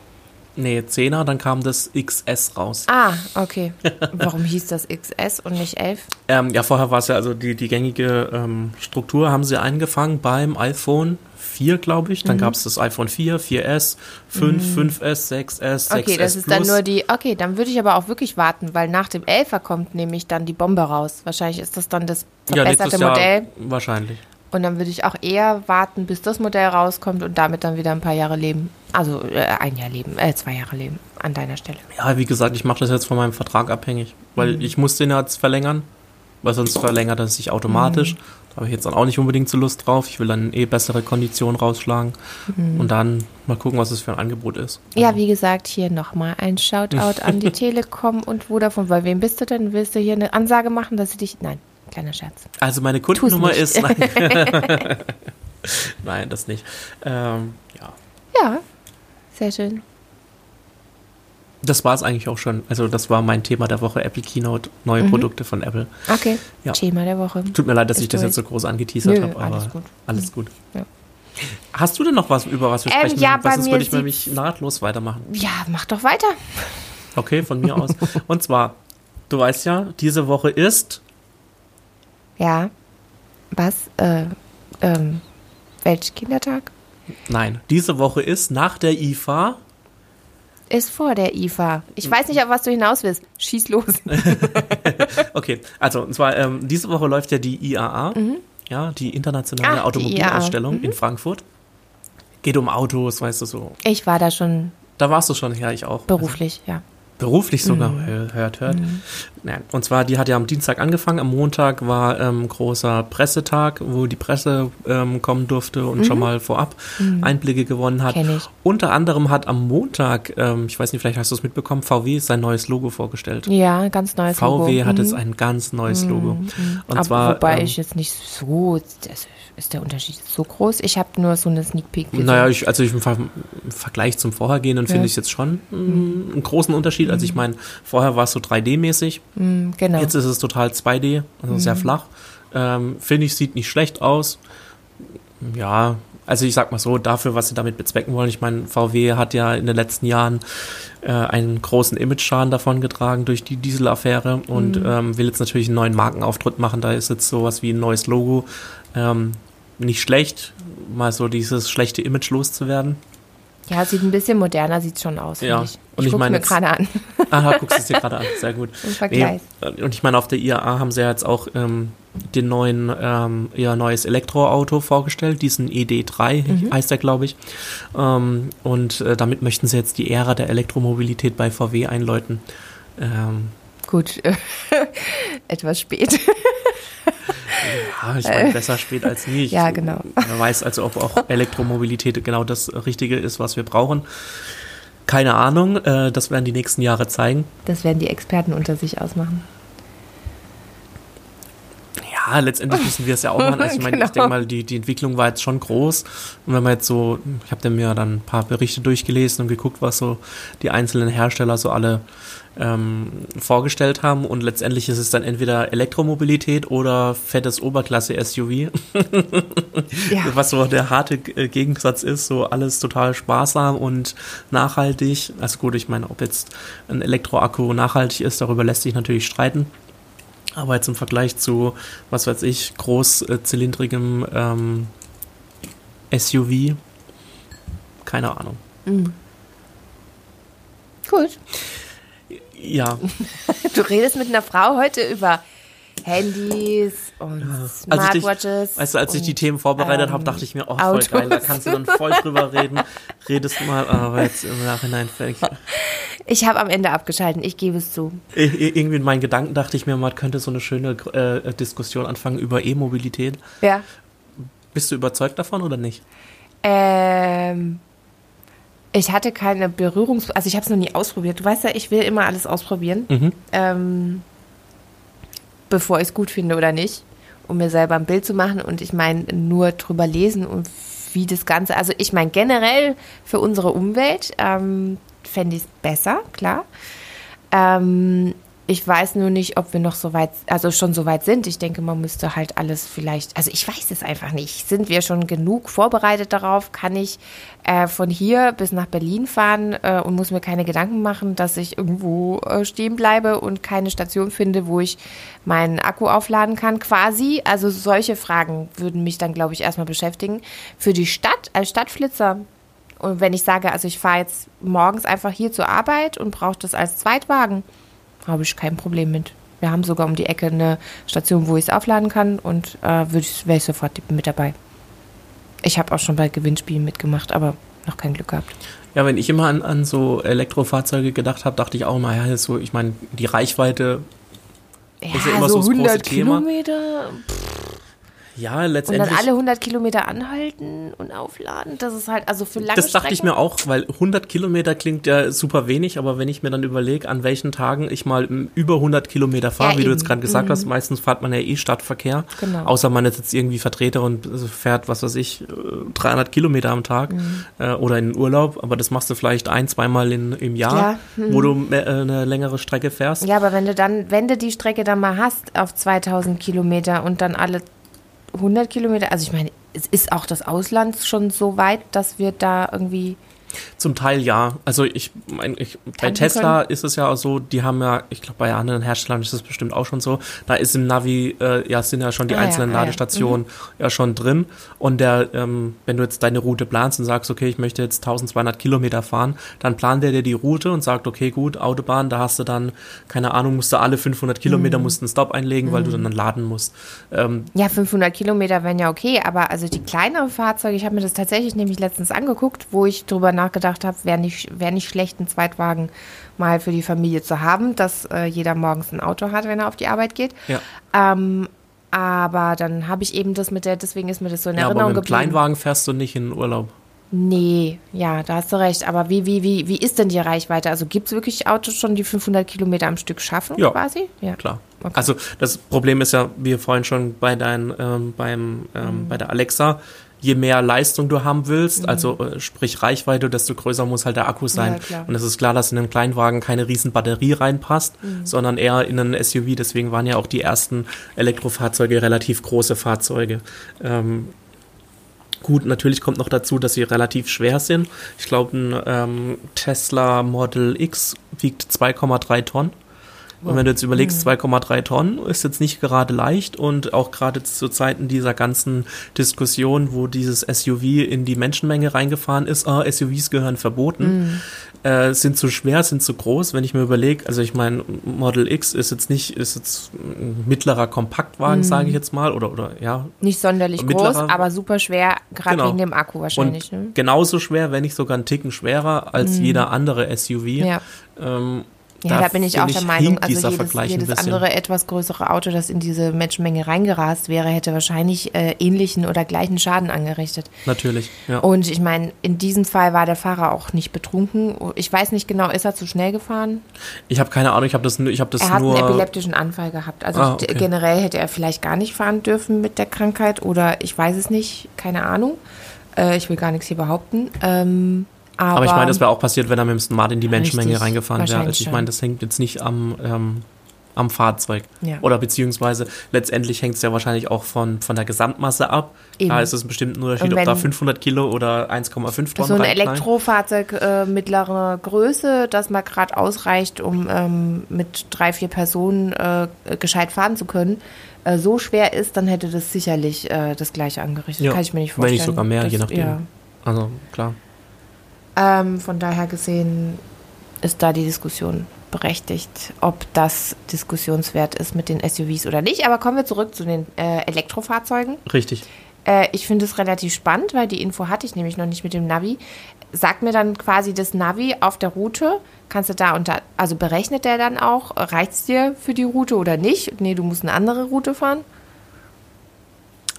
Nee, 10er, dann kam das XS raus. Ah, okay. Warum hieß das XS und nicht 11? Ähm, ja, vorher war es ja also die, die gängige ähm, Struktur, haben sie eingefangen beim iPhone 4, glaube ich. Dann Mhm. gab es das iPhone 4, 4S, 5, 5S, 6S, 6S Okay, das ist Plus. dann nur die. Okay, dann würde ich aber auch wirklich warten, weil nach dem 11er kommt nämlich dann die Bombe raus. Wahrscheinlich ist das dann das ja, verbesserte Jahr Modell. wahrscheinlich. Und dann würde ich auch eher warten, bis das Modell rauskommt und damit dann wieder ein paar Jahre leben. Also äh, ein Jahr leben, äh, zwei Jahre leben an deiner Stelle. Ja, wie gesagt, ich mache das jetzt von meinem Vertrag abhängig, weil Mhm. ich muss den jetzt verlängern, weil sonst verlängert er sich automatisch. Mhm. Habe ich jetzt dann auch nicht unbedingt so Lust drauf. Ich will dann eh bessere Konditionen rausschlagen Mhm. und dann mal gucken, was es für ein Angebot ist. Ja, wie gesagt, hier nochmal ein Shoutout an die Telekom und Vodafone. Bei wem bist du denn? Willst du hier eine Ansage machen, dass sie dich. Nein, kleiner Scherz. Also meine Kundennummer ist. Nein. Nein, das nicht. Ähm, ja. Ja, sehr schön. Das war es eigentlich auch schon. Also das war mein Thema der Woche, Apple Keynote, neue Mhm. Produkte von Apple. Okay, Ja. Thema der Woche. Tut mir leid, dass Ist ich das jetzt so groß angeteasert habe, aber alles gut. alles gut. Ja. Hast du denn noch was, über was wir Ähm, sprechen? ja, bei sonst mir würde ich nämlich nahtlos weitermachen. Ja, mach doch weiter. Okay, von mir aus. Und zwar, du weißt ja, diese Woche ist Ja. Was? Äh, ähm, Weltkindertag? Nein, diese Woche ist nach der IFA. Ist vor der IFA. Ich weiß nicht, auf was du hinaus willst. Schieß los. Okay, also und zwar ähm, diese Woche läuft ja die IAA, ja, die internationale die Automobilausstellung in Frankfurt. Geht um Autos, weißt du so. Ich war da schon Da warst du schon, ja, ich auch. beruflich, ja. Beruflich sogar, Mhm. hör- hört, hört. Und zwar, die hat ja am Dienstag angefangen. Am Montag war ähm, großer Pressetag, wo die Presse ähm, kommen durfte und schon mal vorab Einblicke gewonnen hat. Mhm. Unter anderem hat am Montag, ähm, ich weiß nicht, vielleicht hast du es mitbekommen, VW sein neues Logo vorgestellt. Ja, ganz neues Logo. VW hat Mhm. jetzt ein ganz neues Logo. Und Aber zwar, wobei ähm, ich jetzt nicht so, das, ist der Unterschied so groß? Ich habe nur so eine Sneak Peek gesehen. Naja, ich, also ich, im, Ver im Vergleich zum Vorhergehenden Ja. finde ich es jetzt schon mm, einen großen Unterschied. Also ich meine, vorher war es so 3D-mäßig, Mm, genau. jetzt ist es total 2D, also sehr flach. Ähm, finde ich, sieht nicht schlecht aus. Ja, also ich sag mal so, dafür, was sie damit bezwecken wollen. Ich meine, VW hat ja in den letzten Jahren äh, einen großen Image-Schaden davon getragen durch die Dieselaffäre und ähm, will jetzt natürlich einen neuen Markenauftritt machen. Da ist jetzt sowas wie ein neues Logo. Ähm, nicht schlecht, mal so dieses schlechte Image loszuwerden. ja, sieht ein bisschen moderner, sieht schon aus, Ja, ich. und Ich ich meine mir gerade an. Aha, guckst du es dir gerade an. Sehr gut. Im Vergleich. Nee, und ich meine, auf der IAA haben sie ja jetzt auch ähm, den neuen, ähm, ihr neues Elektroauto vorgestellt, diesen ED3 Mhm. heißt er, glaube ich. Ähm, und äh, damit möchten sie jetzt die Ära der Elektromobilität bei VW einläuten. Ähm, Gut, etwas spät. ja, ich meine, besser spät als nie. Ich, Ja, genau. Wer weiß also, ob auch Elektromobilität genau das Richtige ist, was wir brauchen. Keine Ahnung, äh, das werden die nächsten Jahre zeigen. Das werden die Experten unter sich ausmachen. Ja, letztendlich müssen wir es ja auch machen. Also ich meine, ich Genau. denke mal, die, die Entwicklung war jetzt schon groß. Und wenn man jetzt so, ich habe mir dann ein paar Berichte durchgelesen und geguckt, was so die einzelnen Hersteller so alle ähm, vorgestellt haben. Und letztendlich ist es dann entweder Elektromobilität oder fettes Oberklasse-SUV, Ja. was so der harte äh, Gegensatz ist. So alles total sparsam und nachhaltig. Also gut, ich meine, ob jetzt ein Elektroakku nachhaltig ist, darüber lässt sich natürlich streiten. Aber jetzt im Vergleich zu, was weiß ich, großzylindrigem ähm, SUV, keine Ahnung. Gut. Ja, Du redest mit einer Frau heute über Handys und Als ich dich, Smartwatches. weißt du, als ich die Themen vorbereitet ähm, habe, dachte ich mir, oh, voll geil, da kannst du dann voll drüber reden. Redest mal, aber jetzt im Nachhinein völlig. Ich habe am Ende abgeschalten, ich gebe es zu. I- i- Irgendwie in meinen Gedanken dachte ich mir, man könnte so eine schöne äh, Diskussion anfangen über E-Mobilität. Ja. Bist du überzeugt davon oder nicht? Ähm, ich hatte keine Berührungs... Also ich habe es noch nie ausprobiert. Du weißt ja, ich will immer alles ausprobieren. Mhm. Ähm, bevor ich es gut finde oder nicht. Um mir selber ein Bild zu machen. Und ich meine, nur drüber lesen und wie das Ganze... Also ich meine, generell für unsere Umwelt ähm, fände ich es besser, klar. Ähm, ich weiß nur nicht, ob wir noch so weit, also schon so weit sind. Ich denke, man müsste halt alles vielleicht, also ich weiß es einfach nicht. Sind wir schon genug vorbereitet darauf? Kann ich äh, von hier bis nach Berlin fahren äh, und muss mir keine Gedanken machen, dass ich irgendwo äh, stehen bleibe und keine Station finde, wo ich meinen Akku aufladen kann, quasi? Also solche Fragen würden mich dann, glaube ich, erstmal beschäftigen. Für die Stadt, als Stadtflitzer, und wenn ich sage, also ich fahre jetzt morgens einfach hier zur Arbeit und brauche das als Zweitwagen, habe ich kein Problem mit. Wir haben sogar um die Ecke eine Station, wo ich es aufladen kann und äh, wäre ich sofort mit dabei. Ich habe auch schon bei Gewinnspielen mitgemacht, aber noch kein Glück gehabt. Ja, wenn ich immer an, an so Elektrofahrzeuge gedacht habe, dachte ich auch mal, ja, so, ich meine, die Reichweite, Ja, Ist ja immer so das große Thema. Kilometer ja, und letztendlich. dann alle 100 Kilometer anhalten und aufladen. Das ist halt, also für lange Das dachte ich Strecken- mir auch, weil 100 Kilometer klingt ja super wenig, aber wenn ich mir dann überlege, an welchen Tagen ich mal über 100 Kilometer fahre, Ja, wie du eben. jetzt gerade gesagt hast, meistens fährt man ja eh Stadtverkehr, Genau. außer man ist jetzt irgendwie Vertreter und fährt, was weiß ich, äh, 300 Kilometer am Tag Mhm. äh, oder in den Urlaub, aber das machst du vielleicht ein, zweimal in, im Jahr, Ja, mhm. wo du äh, eine längere Strecke fährst. Ja, aber wenn du dann, wenn du die Strecke dann mal hast auf 2000 Kilometer und dann alle 100 Kilometer, also ich meine, es ist auch das Ausland schon so weit, dass wir da irgendwie Zum Teil ja. Also ich meine, ich, bei Tesla ist es ja auch so, die haben ja, ich glaube bei anderen Herstellern ist es bestimmt auch schon so, da ist im Navi, äh, ja, sind ja schon die Ah ja, einzelnen ah ja. Ladestationen ja schon drin. Und der, ähm, wenn du jetzt deine Route planst und sagst, okay, ich möchte jetzt 1200 Kilometer fahren, dann plant der dir die Route und sagt, okay, gut, Autobahn, da hast du dann, keine Ahnung, musst du alle 500 Mhm. Kilometer musst einen Stop einlegen, weil du dann laden musst. Ähm, Ja, 500 Kilometer wären ja okay, aber also die kleineren Fahrzeuge, ich habe mir das tatsächlich nämlich letztens angeguckt, wo ich drüber nachgedacht habe, wäre nicht, wär nicht schlecht, einen Zweitwagen mal für die Familie zu haben, dass äh, jeder morgens ein Auto hat, wenn er auf die Arbeit geht. ja. Ähm, aber dann habe ich eben das mit der, deswegen ist mir das so in ja, aber Erinnerung mit dem geblieben. Kleinwagen fährst du nicht in den Urlaub. Nee, ja, da hast du recht. Aber wie, wie, wie, wie ist denn die Reichweite? Also gibt es wirklich Autos schon, die 500 Kilometer am Stück schaffen Ja. quasi? Ja. Klar. Okay. Also das Problem ist ja, wie vorhin schon bei dein, ähm, beim, ähm, bei der Alexa, je mehr Leistung du haben willst, also äh, sprich Reichweite, desto größer muss halt der Akku sein. Ja. Und es ist klar, dass in einen Kleinwagen keine riesen Batterie reinpasst, sondern eher in einen SUV. Deswegen waren ja auch die ersten Elektrofahrzeuge relativ große Fahrzeuge. Ähm, Gut, natürlich kommt noch dazu, dass sie relativ schwer sind. Ich glaube, ein ähm, Tesla Model X wiegt 2,3 Tonnen. Und wenn du jetzt überlegst, 2,3 Tonnen ist jetzt nicht gerade leicht und auch gerade zu Zeiten dieser ganzen Diskussion, wo dieses SUV in die Menschenmenge reingefahren ist, ah, SUVs gehören verboten, äh, sind zu schwer, sind zu groß. Wenn ich mir überlege, also ich meine, Model X ist jetzt nicht, ist jetzt ein mittlerer Kompaktwagen, sage ich jetzt mal, oder, oder ja, Nicht sonderlich Mittlerer- groß, aber super schwer, gerade Genau. wegen dem Akku wahrscheinlich. und Ne? genauso schwer, wenn nicht sogar einen Ticken schwerer als jeder andere SUV. Ja. Ähm, Ja, da, bin ich auch der Meinung, also jedes, jedes andere etwas größere Auto, das in diese Menschenmenge reingerast wäre, hätte wahrscheinlich äh, ähnlichen oder gleichen Schaden angerichtet. Natürlich, ja. Und ich meine, in diesem Fall war der Fahrer auch nicht betrunken. Ich weiß nicht genau, ist er zu schnell gefahren? Ich habe keine Ahnung, ich habe das, nur- ich hab das Er hat nur. einen epileptischen Anfall gehabt. Also Ah, okay. generell hätte er vielleicht gar nicht fahren dürfen mit der Krankheit oder ich weiß es nicht, keine Ahnung. Äh, ich will gar nichts hier behaupten. Ähm, aber, aber ich meine, das wäre auch passiert, wenn er mit dem Smart in die Menschenmenge reingefahren wäre. Also ich meine, das hängt jetzt nicht am, ähm, am Fahrzeug. Ja. Oder beziehungsweise letztendlich hängt es ja wahrscheinlich auch von, von der Gesamtmasse ab. Eben. Da ist es bestimmt ein Unterschied, ob da wenn- 500 Kilo oder 1,5 Tonnen so ein. Elektrofahrzeug äh, mittlerer Größe, das mal gerade ausreicht, um ähm, mit drei, vier Personen äh, gescheit fahren zu können, äh, so schwer ist, dann hätte das sicherlich äh, das gleiche angerichtet. Ja, Kann ich mir nicht wenn vorstellen. nicht sogar mehr, Das- je nachdem. Ja. Also klar. Ähm, von daher gesehen ist da die Diskussion berechtigt, ob das diskussionswert ist mit den SUVs oder nicht. Aber kommen wir zurück zu den äh, Elektrofahrzeugen. Richtig. Äh, ich finde es relativ spannend, weil die Info hatte ich nämlich noch nicht mit dem Navi. Sagt mir dann quasi das Navi auf der Route, kannst du da unter, also berechnet der dann auch, reicht es dir für die Route oder nicht? Nee, du musst eine andere Route fahren.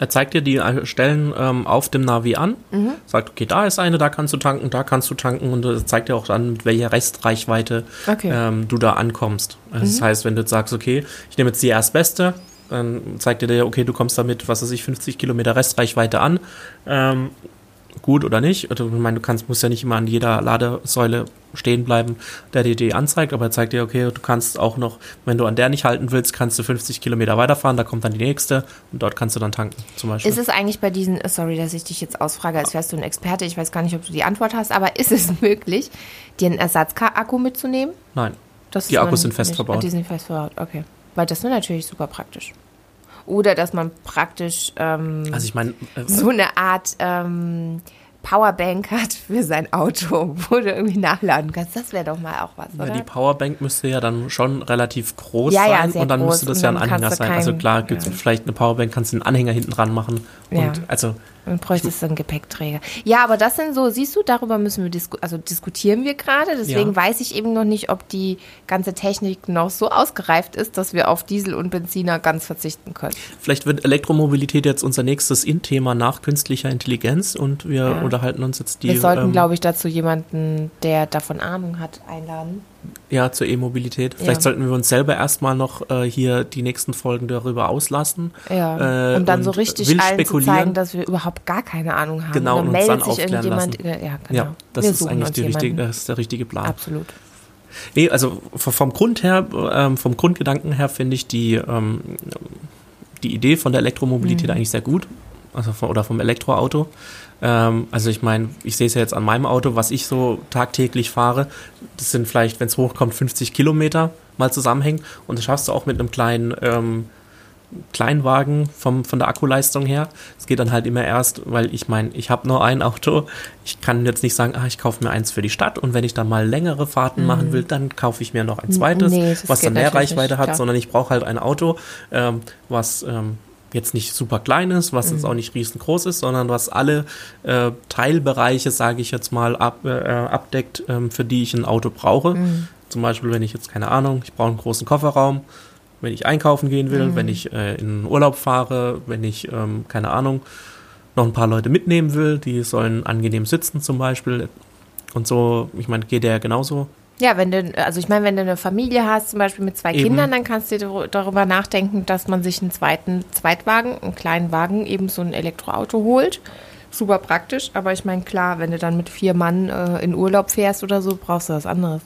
Er zeigt dir die Stellen ähm, auf dem Navi an, Mhm. sagt, okay, da ist eine, da kannst du tanken, da kannst du tanken und er zeigt dir auch an, mit welcher Restreichweite Okay. ähm, du da ankommst. Also Das heißt, wenn du jetzt sagst, okay, ich nehme jetzt die erstbeste, dann zeigt dir, okay, du kommst damit, was weiß ich, 50 Kilometer Restreichweite an. Ähm, gut oder nicht. Also, ich meine, du kannst, musst ja nicht immer an jeder Ladesäule stehen bleiben, der dir die anzeigt, aber er zeigt dir, okay, du kannst auch noch, wenn du an der nicht halten willst, kannst du 50 Kilometer weiterfahren, da kommt dann die nächste und dort kannst du dann tanken, zum Beispiel. Ist es eigentlich bei diesen, sorry, dass ich dich jetzt ausfrage, als wärst du ein Experte, ich weiß gar nicht, ob du die Antwort hast, aber ist es möglich, dir einen Ersatzakku mitzunehmen? Nein. Das Die ist Akkus sind fest nicht- verbaut. ah, Die sind fest verbaut, okay. Weil das wäre natürlich super praktisch. Oder dass man praktisch ähm, Also ich meine, äh, so eine Art ähm, Powerbank hat für sein Auto, wo du irgendwie nachladen kannst. Das wäre doch mal auch was, Ja, oder? die Powerbank müsste ja dann schon relativ groß Ja, ja, sein sehr und dann groß. müsste das Und ja ein Anhänger sein. Also klar, gibt's ja. vielleicht eine Powerbank, kannst du einen Anhänger hinten dran machen. Ja. Und also Dann bräuchtest du einen Gepäckträger. Ja, aber das sind so, siehst du, darüber müssen wir disku also diskutieren wir gerade. Deswegen Ja. weiß ich eben noch nicht, ob die ganze Technik noch so ausgereift ist, dass wir auf Diesel und Benziner ganz verzichten können. vielleicht wird Elektromobilität jetzt unser nächstes In-Thema nach künstlicher Intelligenz und wir Ja. Unterhalten uns jetzt die wir sollten, ähm, glaube ich, dazu jemanden, der davon Ahnung hat, einladen. ja zur E-Mobilität. Vielleicht Ja. sollten wir uns selber erstmal noch äh, hier die nächsten Folgen darüber auslassen. Ja, Äh, um dann so und richtig allen zu zeigen, dass wir überhaupt gar keine Ahnung haben. Genau, und uns meldet dann sich aufklären irgendjemand. lassen. Ja, genau. Ja, das wir ist eigentlich die richtige, das ist der richtige Plan. Absolut. Nee, also vom Grund her, ähm, vom Grundgedanken her finde ich die, ähm, die Idee von der Elektromobilität eigentlich sehr gut. Also von, oder vom Elektroauto. Ähm, also ich meine, ich sehe es ja jetzt an meinem Auto, was ich so tagtäglich fahre. Das sind vielleicht, wenn es hochkommt, 50 Kilometer mal zusammenhängen. Und das schaffst du auch mit einem kleinen ähm, Kleinwagen vom, von der Akkuleistung her. Es geht dann halt immer erst, weil ich meine, ich habe nur ein Auto. Ich kann jetzt nicht sagen, ah, ich kaufe mir eins für die Stadt und wenn ich dann mal längere Fahrten machen will, dann kaufe ich mir noch ein zweites, Nee, was dann mehr Reichweite nicht, hat, sondern ich brauche halt ein Auto, ähm, was ähm, jetzt nicht super klein ist, was Mhm. jetzt auch nicht riesengroß ist, sondern was alle äh, Teilbereiche, sage ich jetzt mal, ab, äh, abdeckt, ähm, für die ich ein Auto brauche. Mhm. Zum Beispiel, wenn ich jetzt keine Ahnung, ich brauche einen großen Kofferraum, wenn ich einkaufen gehen will, Mhm. wenn ich äh, in Urlaub fahre, wenn ich, ähm, keine Ahnung, noch ein paar Leute mitnehmen will, die sollen angenehm sitzen zum Beispiel. Und so, ich meine, geht der ja genauso. Ja, wenn du, also ich meine, wenn du eine Familie hast, zum Beispiel mit zwei Eben. Kindern, dann kannst du dir darüber nachdenken, dass man sich einen zweiten Zweitwagen, einen kleinen Wagen, eben so ein Elektroauto holt. Super praktisch, aber ich meine, klar, wenn du dann mit vier Mann äh, in Urlaub fährst oder so, brauchst du was anderes.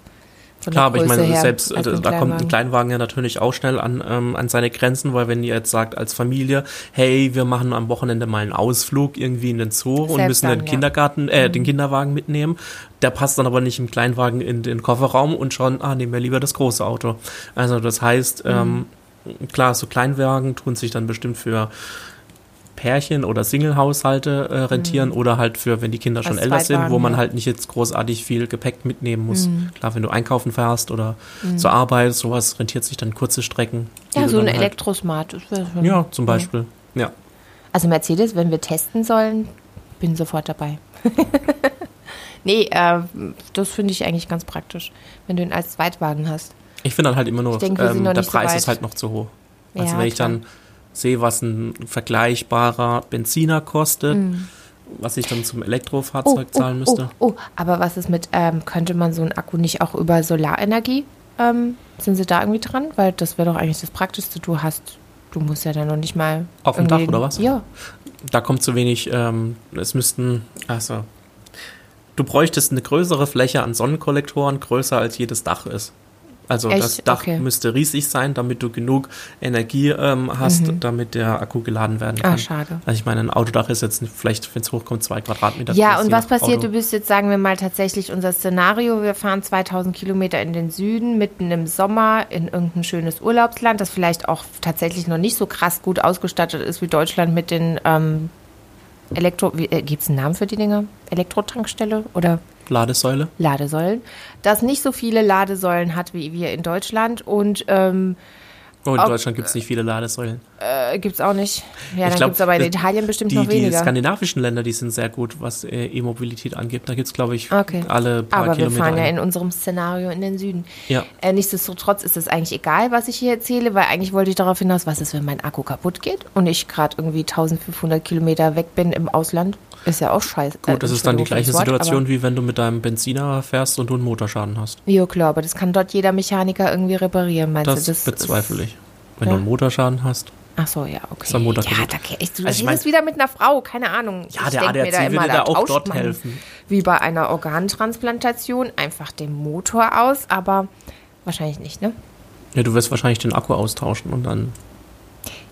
Klar, aber ich meine, her selbst äh, da kommt ein Kleinwagen. Ja natürlich auch schnell an, ähm, an seine Grenzen, weil wenn ihr jetzt sagt als Familie, hey, wir machen am Wochenende mal einen Ausflug irgendwie in den Zoo und Selbst müssen dann, den ja. Kindergarten, äh, Mhm. den Kinderwagen mitnehmen, der passt dann aber nicht im Kleinwagen in den Kofferraum und schon, ah, nehmen wir lieber das große Auto. Also das heißt, Mhm. ähm, klar, so Kleinwagen tun sich dann bestimmt für Pärchen oder Single-Haushalte äh, rentieren oder halt für, wenn die Kinder schon Mhm. Als älter sind, wo man halt nicht jetzt großartig viel Gepäck mitnehmen muss. Mhm. Klar, wenn du einkaufen fährst oder zur Arbeit, sowas rentiert sich dann kurze Strecken. Ja, so ein halt- Elektrosmart. Ja, zum Beispiel. Ja. Also Mercedes, wenn wir testen sollen, bin sofort dabei. nee, äh, das finde ich eigentlich ganz praktisch, wenn du ihn als Zweitwagen hast. Ich finde dann halt immer nur, Ich denke, ähm, der so Preis weit. ist halt noch zu hoch. Also Ja, wenn ich klar. dann sehe, was ein vergleichbarer Benziner kostet, was ich dann zum Elektrofahrzeug zahlen müsste. Mhm. Oh, oh, aber was ist mit, ähm, könnte man so einen Akku nicht auch über Solarenergie, ähm, sind sie da irgendwie dran? Weil das wäre doch eigentlich das Praktischste. Du hast, du musst ja dann noch nicht mal. Auf dem Dach oder was? Ja. Da kommt zu wenig, ähm, es müssten, also, du bräuchtest eine größere Fläche an Sonnenkollektoren, größer als jedes Dach ist. Also Echt? das Dach Okay. müsste riesig sein, damit du genug Energie ähm, hast, damit der Akku geladen werden kann. Mhm. Ah, schade. Also ich meine, ein Autodach ist jetzt vielleicht, wenn es hochkommt, zwei Quadratmeter. Ja, und was passiert? Auto. Du bist jetzt, sagen wir mal, tatsächlich unser Szenario. Wir fahren 2000 Kilometer in den Süden, mitten im Sommer, in irgendein schönes Urlaubsland, das vielleicht auch tatsächlich noch nicht so krass gut ausgestattet ist wie Deutschland mit den ähm, Elektro, äh, gibt es einen Namen für die Dinger? Elektrotankstelle oder Ladesäule. Ladesäulen, das nicht so viele Ladesäulen hat wie wir in Deutschland und ähm, Oh, in Ob- Deutschland gibt es nicht viele Ladesäulen. äh, gibt es auch nicht. Ja, Ich dann gibt es aber in das- Italien bestimmt Die, noch die weniger. skandinavischen Länder, die sind sehr gut, was äh, E-Mobilität angeht. Da gibt es, glaube ich, Okay. alle paar aber wir Kilometer. fahren ja in unserem Szenario in den Süden. Ja. Äh, nichtsdestotrotz ist es eigentlich egal, was ich hier erzähle, weil eigentlich wollte ich darauf hinaus, was ist, wenn mein Akku kaputt geht und ich gerade irgendwie 1500 Kilometer weg bin im Ausland. Ist ja auch scheiße. Äh, Gut, das ist dann die gleiche Wort, Situation, aber- wie wenn du mit deinem Benziner fährst und du einen Motorschaden hast. Ja, klar, aber das kann dort jeder Mechaniker irgendwie reparieren, meinst Das, du? Das bezweifle ich. Wenn Ja. du einen Motorschaden hast. Ach so, ja, okay. Ist am Montag ja, da, ich, du Also ich mein- wieder mit einer Frau, keine Ahnung. Ja, ich der denk mir ADAC da immer, würde da auch dort helfen. Wie bei einer Organtransplantation einfach den Motor aus, aber wahrscheinlich nicht, ne? Ja, du wirst wahrscheinlich den Akku austauschen und dann.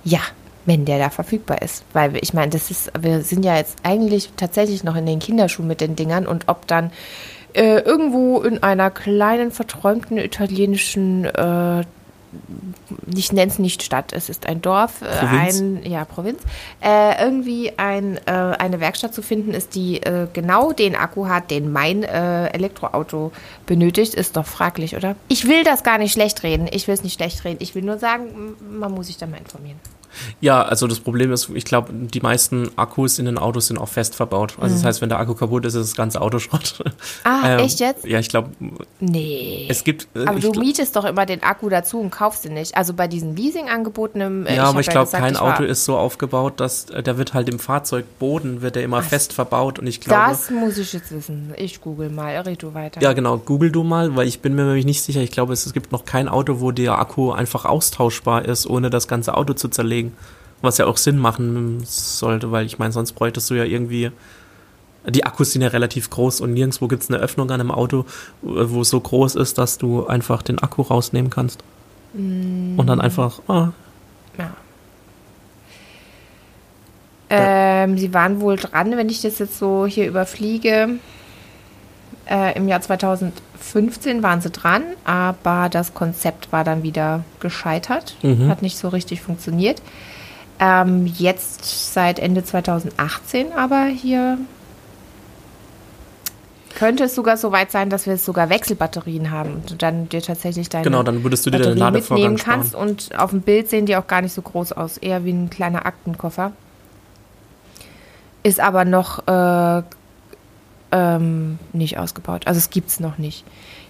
Ja, wenn der da verfügbar ist. Weil ich meine, das ist, wir sind ja jetzt eigentlich tatsächlich noch in den Kinderschuhen mit den Dingern und ob dann äh, irgendwo in einer kleinen, verträumten italienischen, äh, ich nenne es nicht Stadt, es ist ein Dorf, äh, Provinz? ein, ja, Provinz, äh, irgendwie ein, äh, eine Werkstatt zu finden ist, die äh, genau den Akku hat, den mein äh, Elektroauto benötigt, ist doch fraglich, oder? Ich will das gar nicht schlecht reden. Ich will es nicht schlecht reden. Ich will nur sagen, man muss sich da mal informieren. Ja, also das Problem ist, ich glaube, die meisten Akkus in den Autos sind auch fest verbaut. Also das heißt, wenn der Akku kaputt ist, ist das ganze Auto Schrott. Mhm. Ähm, Ah, echt jetzt? Ja, ich glaube, Nee. es gibt. äh, aber ich du mietest doch immer den Akku dazu und kaufst ihn nicht. Also bei diesen Leasing-Angeboten im äh, ja, aber hab ich glaube, kein ich Auto ist so aufgebaut, dass äh, der wird halt im Fahrzeugboden wird der immer fest verbaut und ich glaube. Das muss ich jetzt wissen. Ich google mal. Red du weiter. Ja, genau. Google du mal, weil ich bin mir nämlich nicht sicher. Ich glaube, es, es gibt noch kein Auto, wo der Akku einfach austauschbar ist, ohne das ganze Auto zu zerlegen. Was ja auch Sinn machen sollte, weil ich meine, sonst bräuchtest du ja irgendwie. Die Akkus sind ja relativ groß und nirgendwo gibt es eine Öffnung an einem Auto, wo es so groß ist, dass du einfach den Akku rausnehmen kannst. Und dann einfach, ah, Ja. Ähm, sie waren wohl dran, wenn ich das jetzt so hier überfliege. Äh, Im Jahr 2015 waren sie dran, aber das Konzept war dann wieder gescheitert. Mhm. Hat nicht so richtig funktioniert. Ähm, jetzt seit Ende 2018 aber hier könnte es sogar so weit sein, dass wir sogar Wechselbatterien haben und dann dir tatsächlich deine genau, dann würdest du dir Batterie mitnehmen Ladevorgang sparen. kannst und auf dem Bild sehen die auch gar nicht so groß aus, eher wie ein kleiner Aktenkoffer. Ist aber noch äh, ähm, nicht ausgebaut. Also es gibt es noch nicht.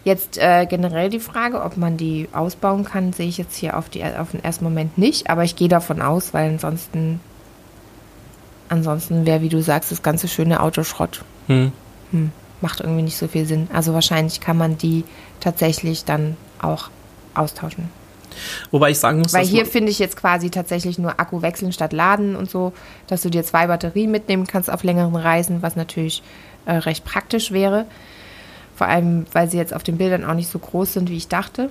Jetzt äh, generell die Frage, ob man die ausbauen kann, sehe ich jetzt hier auf, die, auf den ersten Moment nicht, aber ich gehe davon aus, weil ansonsten ansonsten wäre, wie du sagst, das ganze schöne Auto Schrott. Hm. Hm, macht irgendwie nicht so viel Sinn. Also wahrscheinlich kann man die tatsächlich dann auch austauschen. Wobei ich sagen muss, Weil hier finde ich jetzt quasi tatsächlich nur Akku wechseln statt laden und so, dass du dir zwei Batterien mitnehmen kannst auf längeren Reisen, was natürlich äh, recht praktisch wäre. Vor allem, weil sie jetzt auf den Bildern auch nicht so groß sind, wie ich dachte.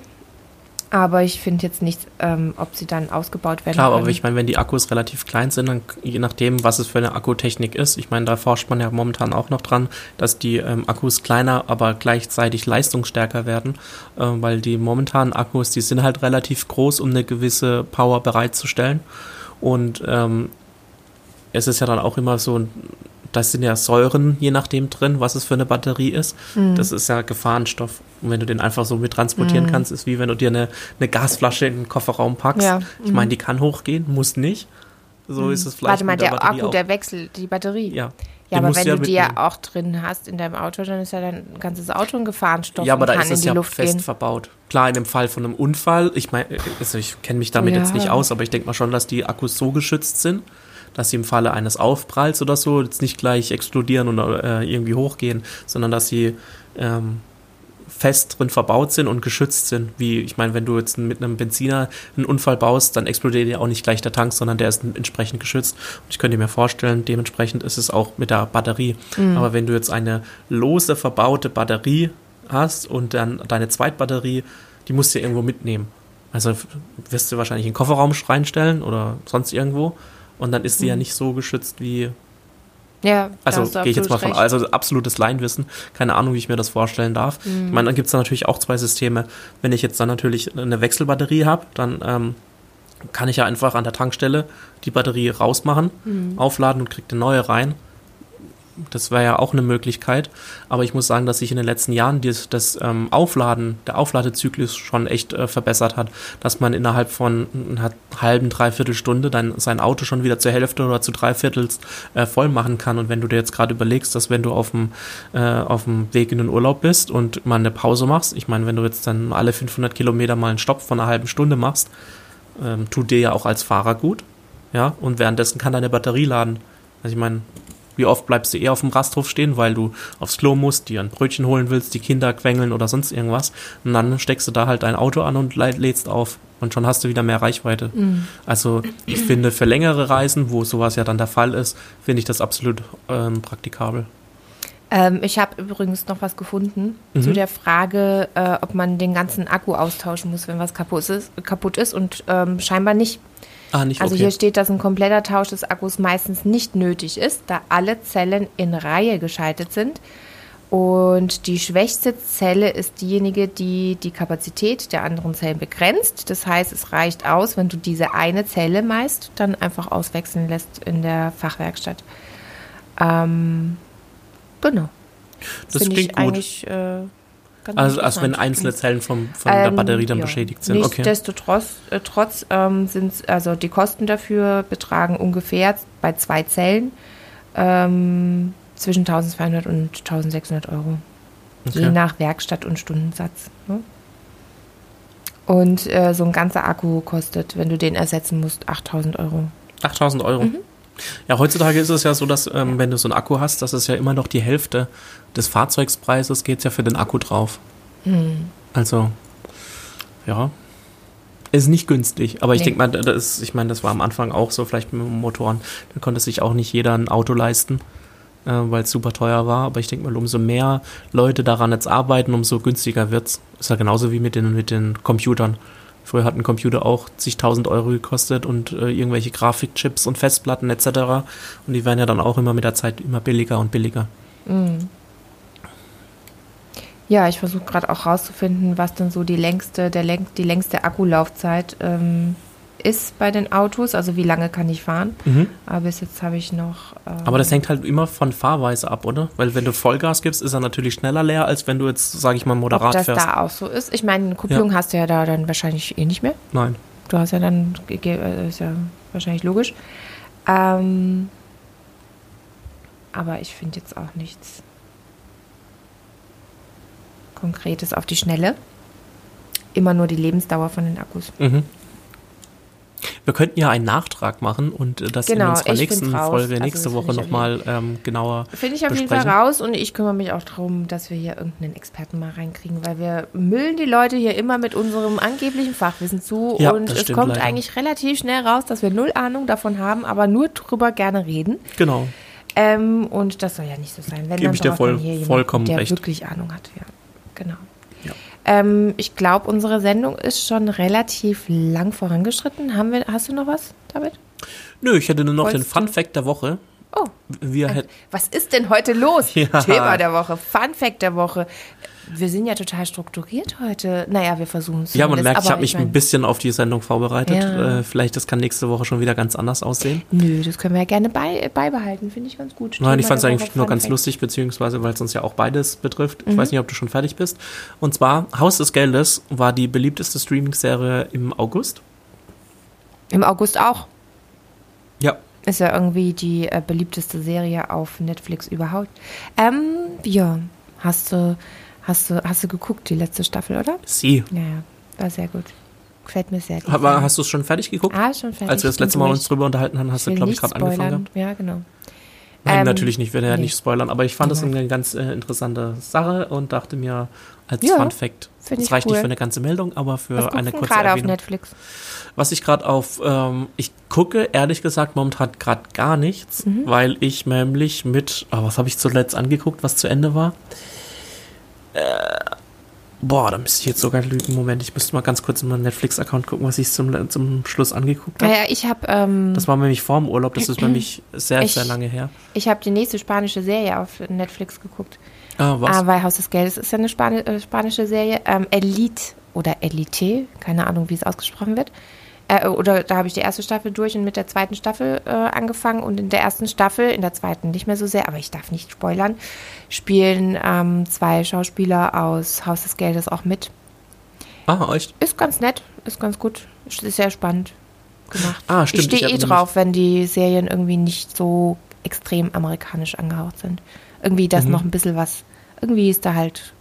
Aber ich finde jetzt nicht, ähm, ob sie dann ausgebaut werden Klar, können. aber ich meine, wenn die Akkus relativ klein sind, dann je nachdem, was es für eine Akkutechnik ist. Ich meine, da forscht man ja momentan auch noch dran, dass die ähm, Akkus kleiner, aber gleichzeitig leistungsstärker werden, äh, weil die momentanen Akkus, die sind halt relativ groß, um eine gewisse Power bereitzustellen. Und ähm, es ist ja dann auch immer so, das sind ja Säuren, je nachdem drin, was es für eine Batterie ist. Mhm. Das ist ja Gefahrenstoff. Und wenn du den einfach so mit transportieren kannst, ist wie wenn du dir eine, eine Gasflasche in den Kofferraum packst. Ja. Ich meine, die kann hochgehen, muss nicht. So ist es vielleicht. Warte mal, der der Akku, auch. der wechselt die Batterie. Ja. Ja, Den aber wenn ja du die ja auch drin hast in deinem Auto, dann ist ja dein ganzes Auto ein Gefahrenstoff Ja, aber da ist es ja Luft fest gehen. verbaut. Klar, in dem Fall von einem Unfall, ich meine, also ich kenne mich damit Ja. jetzt nicht aus, aber ich denke mal schon, dass die Akkus so geschützt sind, dass sie im Falle eines Aufpralls oder so jetzt nicht gleich explodieren oder äh, irgendwie hochgehen, sondern dass sie ähm, fest drin verbaut sind und geschützt sind. Wie, ich meine, wenn du jetzt mit einem Benziner einen Unfall baust, dann explodiert ja auch nicht gleich der Tank, sondern der ist entsprechend geschützt. Und ich könnte mir vorstellen, dementsprechend ist es auch mit der Batterie. Aber wenn du jetzt eine lose verbaute Batterie hast und dann deine Zweitbatterie, die musst du ja irgendwo mitnehmen. Also wirst du wahrscheinlich in den Kofferraum reinstellen oder sonst irgendwo. Und dann ist die ja nicht so geschützt wie Ja, also gehe ich jetzt mal von, recht. also absolutes Laienwissen, keine Ahnung, wie ich mir das vorstellen darf. Mhm. Ich meine, dann gibt es da natürlich auch zwei Systeme. Wenn ich jetzt dann natürlich eine Wechselbatterie habe, dann ähm, kann ich ja einfach an der Tankstelle die Batterie rausmachen, aufladen und kriege eine neue rein. Das wäre ja auch eine Möglichkeit. Aber ich muss sagen, dass sich in den letzten Jahren das, das ähm, Aufladen, der Aufladezyklus schon echt äh, verbessert hat. Dass man innerhalb von einer halben, dreiviertel Stunde dann sein Auto schon wieder zur Hälfte oder zu dreiviertels äh, voll machen kann. Und wenn du dir jetzt gerade überlegst, dass wenn du auf dem, äh, auf dem Weg in den Urlaub bist und mal eine Pause machst, ich meine, wenn du jetzt dann alle 500 Kilometer mal einen Stopp von einer halben Stunde machst, ähm, tut dir ja auch als Fahrer gut. Ja, und währenddessen kann deine Batterie laden. Also ich meine, wie oft bleibst du eher auf dem Rasthof stehen, weil du aufs Klo musst, dir ein Brötchen holen willst, die Kinder quengeln oder sonst irgendwas. Und dann steckst du da halt dein Auto an und lä- lädst auf. Und schon hast du wieder mehr Reichweite. Also ich finde, für längere Reisen, wo sowas ja dann der Fall ist, finde ich das absolut ähm, praktikabel. Ähm, ich habe übrigens noch was gefunden zu der Frage, äh, ob man den ganzen Akku austauschen muss, wenn was kaputt ist, kaputt ist und ähm, scheinbar nicht. Ah, nicht Also okay. hier steht, dass ein kompletter Tausch des Akkus meistens nicht nötig ist, da alle Zellen in Reihe geschaltet sind. Und die schwächste Zelle ist diejenige, die die Kapazität der anderen Zellen begrenzt. Das heißt, es reicht aus, wenn du diese eine Zelle meist dann einfach auswechseln lässt in der Fachwerkstatt. Ähm, genau. Das finde klingt ich gut. eigentlich äh, ganz also, als wenn einzelne Zellen vom, von der Ähm, Batterie dann ja. beschädigt sind. Okay. Nichtsdestotrotz äh, trotz, ähm, sind also die Kosten dafür betragen ungefähr bei zwei Zellen ähm, zwischen 1200 und 1600 Euro. Je okay. nach Werkstatt und Stundensatz. Ne? Und äh, so ein ganzer Akku kostet, wenn du den ersetzen musst, 8000 Euro. 8000 Euro. Mhm. Ja, heutzutage ist es ja so, dass ähm, wenn du so einen Akku hast, dass es ja immer noch die Hälfte des Fahrzeugspreises geht ja für den Akku drauf. Mhm. Also, ja. Ist nicht günstig, aber ich Nee. denke mal, das ich meine, das war am Anfang auch so, vielleicht mit Motoren. Da konnte sich auch nicht jeder ein Auto leisten, äh, weil es super teuer war. Aber ich denke mal, umso mehr Leute daran jetzt arbeiten, umso günstiger wird's. Ist ja genauso wie mit den, mit den Computern. Früher hat ein Computer auch zigtausend Euro gekostet und äh, irgendwelche Grafikchips und Festplatten etc. Und die werden ja dann auch immer mit der Zeit immer billiger und billiger. Ja, ich versuche gerade auch rauszufinden, was denn so die längste, der läng die längste Akkulaufzeit ähm, ist bei den Autos. Also wie lange kann ich fahren? Aber bis jetzt habe ich noch. Ähm, Aber das hängt halt immer von Fahrweise ab, oder? Weil wenn du Vollgas gibst, ist er natürlich schneller leer, als wenn du jetzt, sage ich mal, ob moderat das fährst. da auch so ist. Ich meine, eine Kupplung hast du ja da dann wahrscheinlich eh nicht mehr. Nein. Du hast ja dann, äh, ist ja wahrscheinlich logisch. Ähm, aber ich finde jetzt auch nichts Konkretes auf die Schnelle. Immer nur die Lebensdauer von den Akkus. Mhm. Wir könnten ja einen Nachtrag machen und äh, das in Genau, unserer ich nächsten. Folge Also nächste das Woche nochmal ähm, genauer Finde ich auf jeden Fall besprechen. raus und ich kümmere mich auch darum, dass wir hier irgendeinen Experten mal reinkriegen, weil wir müllen die Leute hier immer mit unserem angeblichen Fachwissen zu Ja, und es kommt leider. eigentlich relativ schnell raus, dass wir null Ahnung davon haben, aber nur drüber gerne reden. Genau. Ähm, und das soll ja nicht so sein. Wenn Gebe dann ich dir voll- man hier jemanden, vollkommen der recht. wirklich Ahnung hat. Ja, genau. Ähm, ich glaube, unsere Sendung ist schon relativ lang vorangeschritten. Haben wir, hast du noch was, David? Nö, ich hätte nur noch den Wolltest Fun du- Fact der Woche. Oh, Wir was ist denn heute los? Ja. Thema der Woche, Fun Fact der Woche. Wir sind ja total strukturiert heute. Naja, wir versuchen es. ja, man merkt, ich habe mich mein, ein bisschen auf die Sendung vorbereitet. Ja. Äh, vielleicht das kann nächste Woche schon wieder ganz anders aussehen. Nö, das können wir ja gerne bei, beibehalten. Finde ich ganz gut. Nein, Thema ich fand es eigentlich nur ganz lustig, beziehungsweise weil es uns ja auch beides betrifft. Mhm. Ich weiß nicht, ob du schon fertig bist. Und zwar, Haus des Geldes war die beliebteste Streaming-Serie im August. Im August auch. Ja. Ist ja irgendwie die äh, beliebteste Serie auf Netflix überhaupt. Ähm, ja, hast du, hast du, hast du geguckt, die letzte Staffel, oder? Sie. Ja, ja, war sehr gut. Gefällt mir sehr gut. Aber hast du es schon fertig geguckt? ah, schon fertig. Als wir das letzte Mal uns drüber unterhalten haben, hast du, glaube ich, nicht gerade angefangen. Ja, genau. Nein, Ähm, natürlich nicht, wir werden ja nee. nicht spoilern, aber ich fand das Nein. eine ganz äh, interessante Sache und dachte mir, als Ja, Fun Fact, das ich reicht nicht cool. für eine ganze Meldung, aber für eine kurze gerade auf. Netflix? Was ich gerade auf, ähm, ich gucke ehrlich gesagt momentan gerade gar nichts, Mhm. weil ich nämlich mit, oh, was habe ich zuletzt angeguckt, was zu Ende war? Äh, boah, da müsste ich jetzt sogar lügen. Moment, ich müsste mal ganz kurz in meinen Netflix-Account gucken, was ich zum, zum Schluss angeguckt habe. Naja, ich habe ähm, Das war nämlich vor dem Urlaub, das ist nämlich sehr, Ich- sehr lange her. ich hab die nächste spanische Serie auf Netflix geguckt. Ah, was? Ah, weil Haus des Geldes ist ja eine Spani äh, spanische Serie. Ähm, Elite oder Elite, keine Ahnung, wie es ausgesprochen wird. Äh, oder da habe ich die erste Staffel durch und mit der zweiten Staffel äh, angefangen. Und in der ersten Staffel, in der zweiten nicht mehr so sehr, aber ich darf nicht spoilern, spielen ähm, zwei Schauspieler aus Haus des Geldes auch mit. Ah, echt? Ist ganz nett, ist ganz gut, ist sehr spannend gemacht. Ah, stimmt, Ich stehe eh drauf, wenn die Serien irgendwie nicht so extrem amerikanisch angehaucht sind. Irgendwie, dass Mhm. noch ein bisschen was, irgendwie ist da halt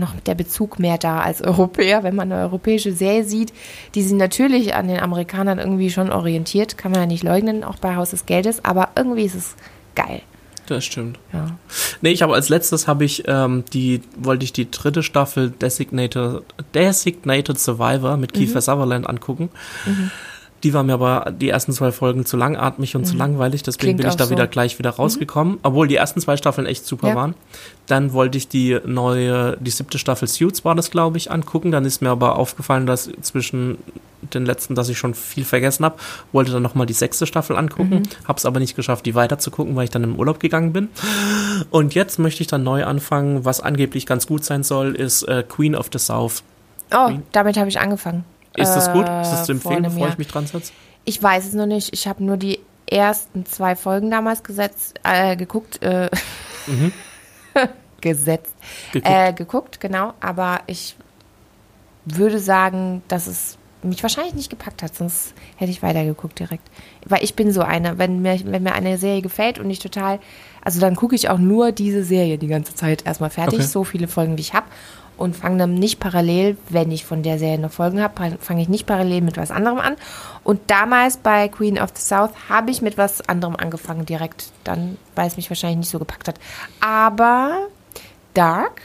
noch der Bezug mehr da als Europäer. Wenn man eine europäische Serie sieht, die sind natürlich an den Amerikanern irgendwie schon orientiert, kann man ja nicht leugnen, auch bei Haus des Geldes, aber irgendwie ist es geil. Das stimmt. Ja. Nee, ich habe als letztes habe ich ähm, die, wollte ich die dritte Staffel Designated, Designated Survivor mit Kiefer Sutherland angucken. Die war mir aber die ersten zwei Folgen zu langatmig und zu langweilig, deswegen Klingt bin ich da so. wieder gleich wieder rausgekommen, obwohl die ersten zwei Staffeln echt super Ja. waren. Dann wollte ich die neue, die siebte Staffel Suits war das, glaube ich, angucken. Dann ist mir aber aufgefallen, dass zwischen den letzten, dass ich schon viel vergessen habe, wollte dann nochmal die sechste Staffel angucken, hab's aber nicht geschafft, die weiter zu gucken, weil ich dann im Urlaub gegangen bin. Und jetzt möchte ich dann neu anfangen, was angeblich ganz gut sein soll, ist äh, Queen of the South. Oh, damit habe ich angefangen. Ist das gut? Äh, Ist das zu vor empfehlen, bevor Jahr. ich mich dran setze? Ich weiß es noch nicht. Ich habe nur die ersten zwei Folgen damals gesetzt, äh, geguckt, äh, gesetzt, Geguckt. Äh, geguckt, genau. Aber ich würde sagen, dass es mich wahrscheinlich nicht gepackt hat, sonst hätte ich weitergeguckt direkt. Weil ich bin so eine, wenn mir, wenn mir eine Serie gefällt und ich total, also dann gucke ich auch nur diese Serie die ganze Zeit erstmal fertig, Okay. so viele Folgen wie ich habe und fange dann nicht parallel, wenn ich von der Serie noch Folgen habe, fange ich nicht parallel mit was anderem an. Und damals bei Queen of the South habe ich mit was anderem angefangen direkt, dann, weil es mich wahrscheinlich nicht so gepackt hat. Aber Dark,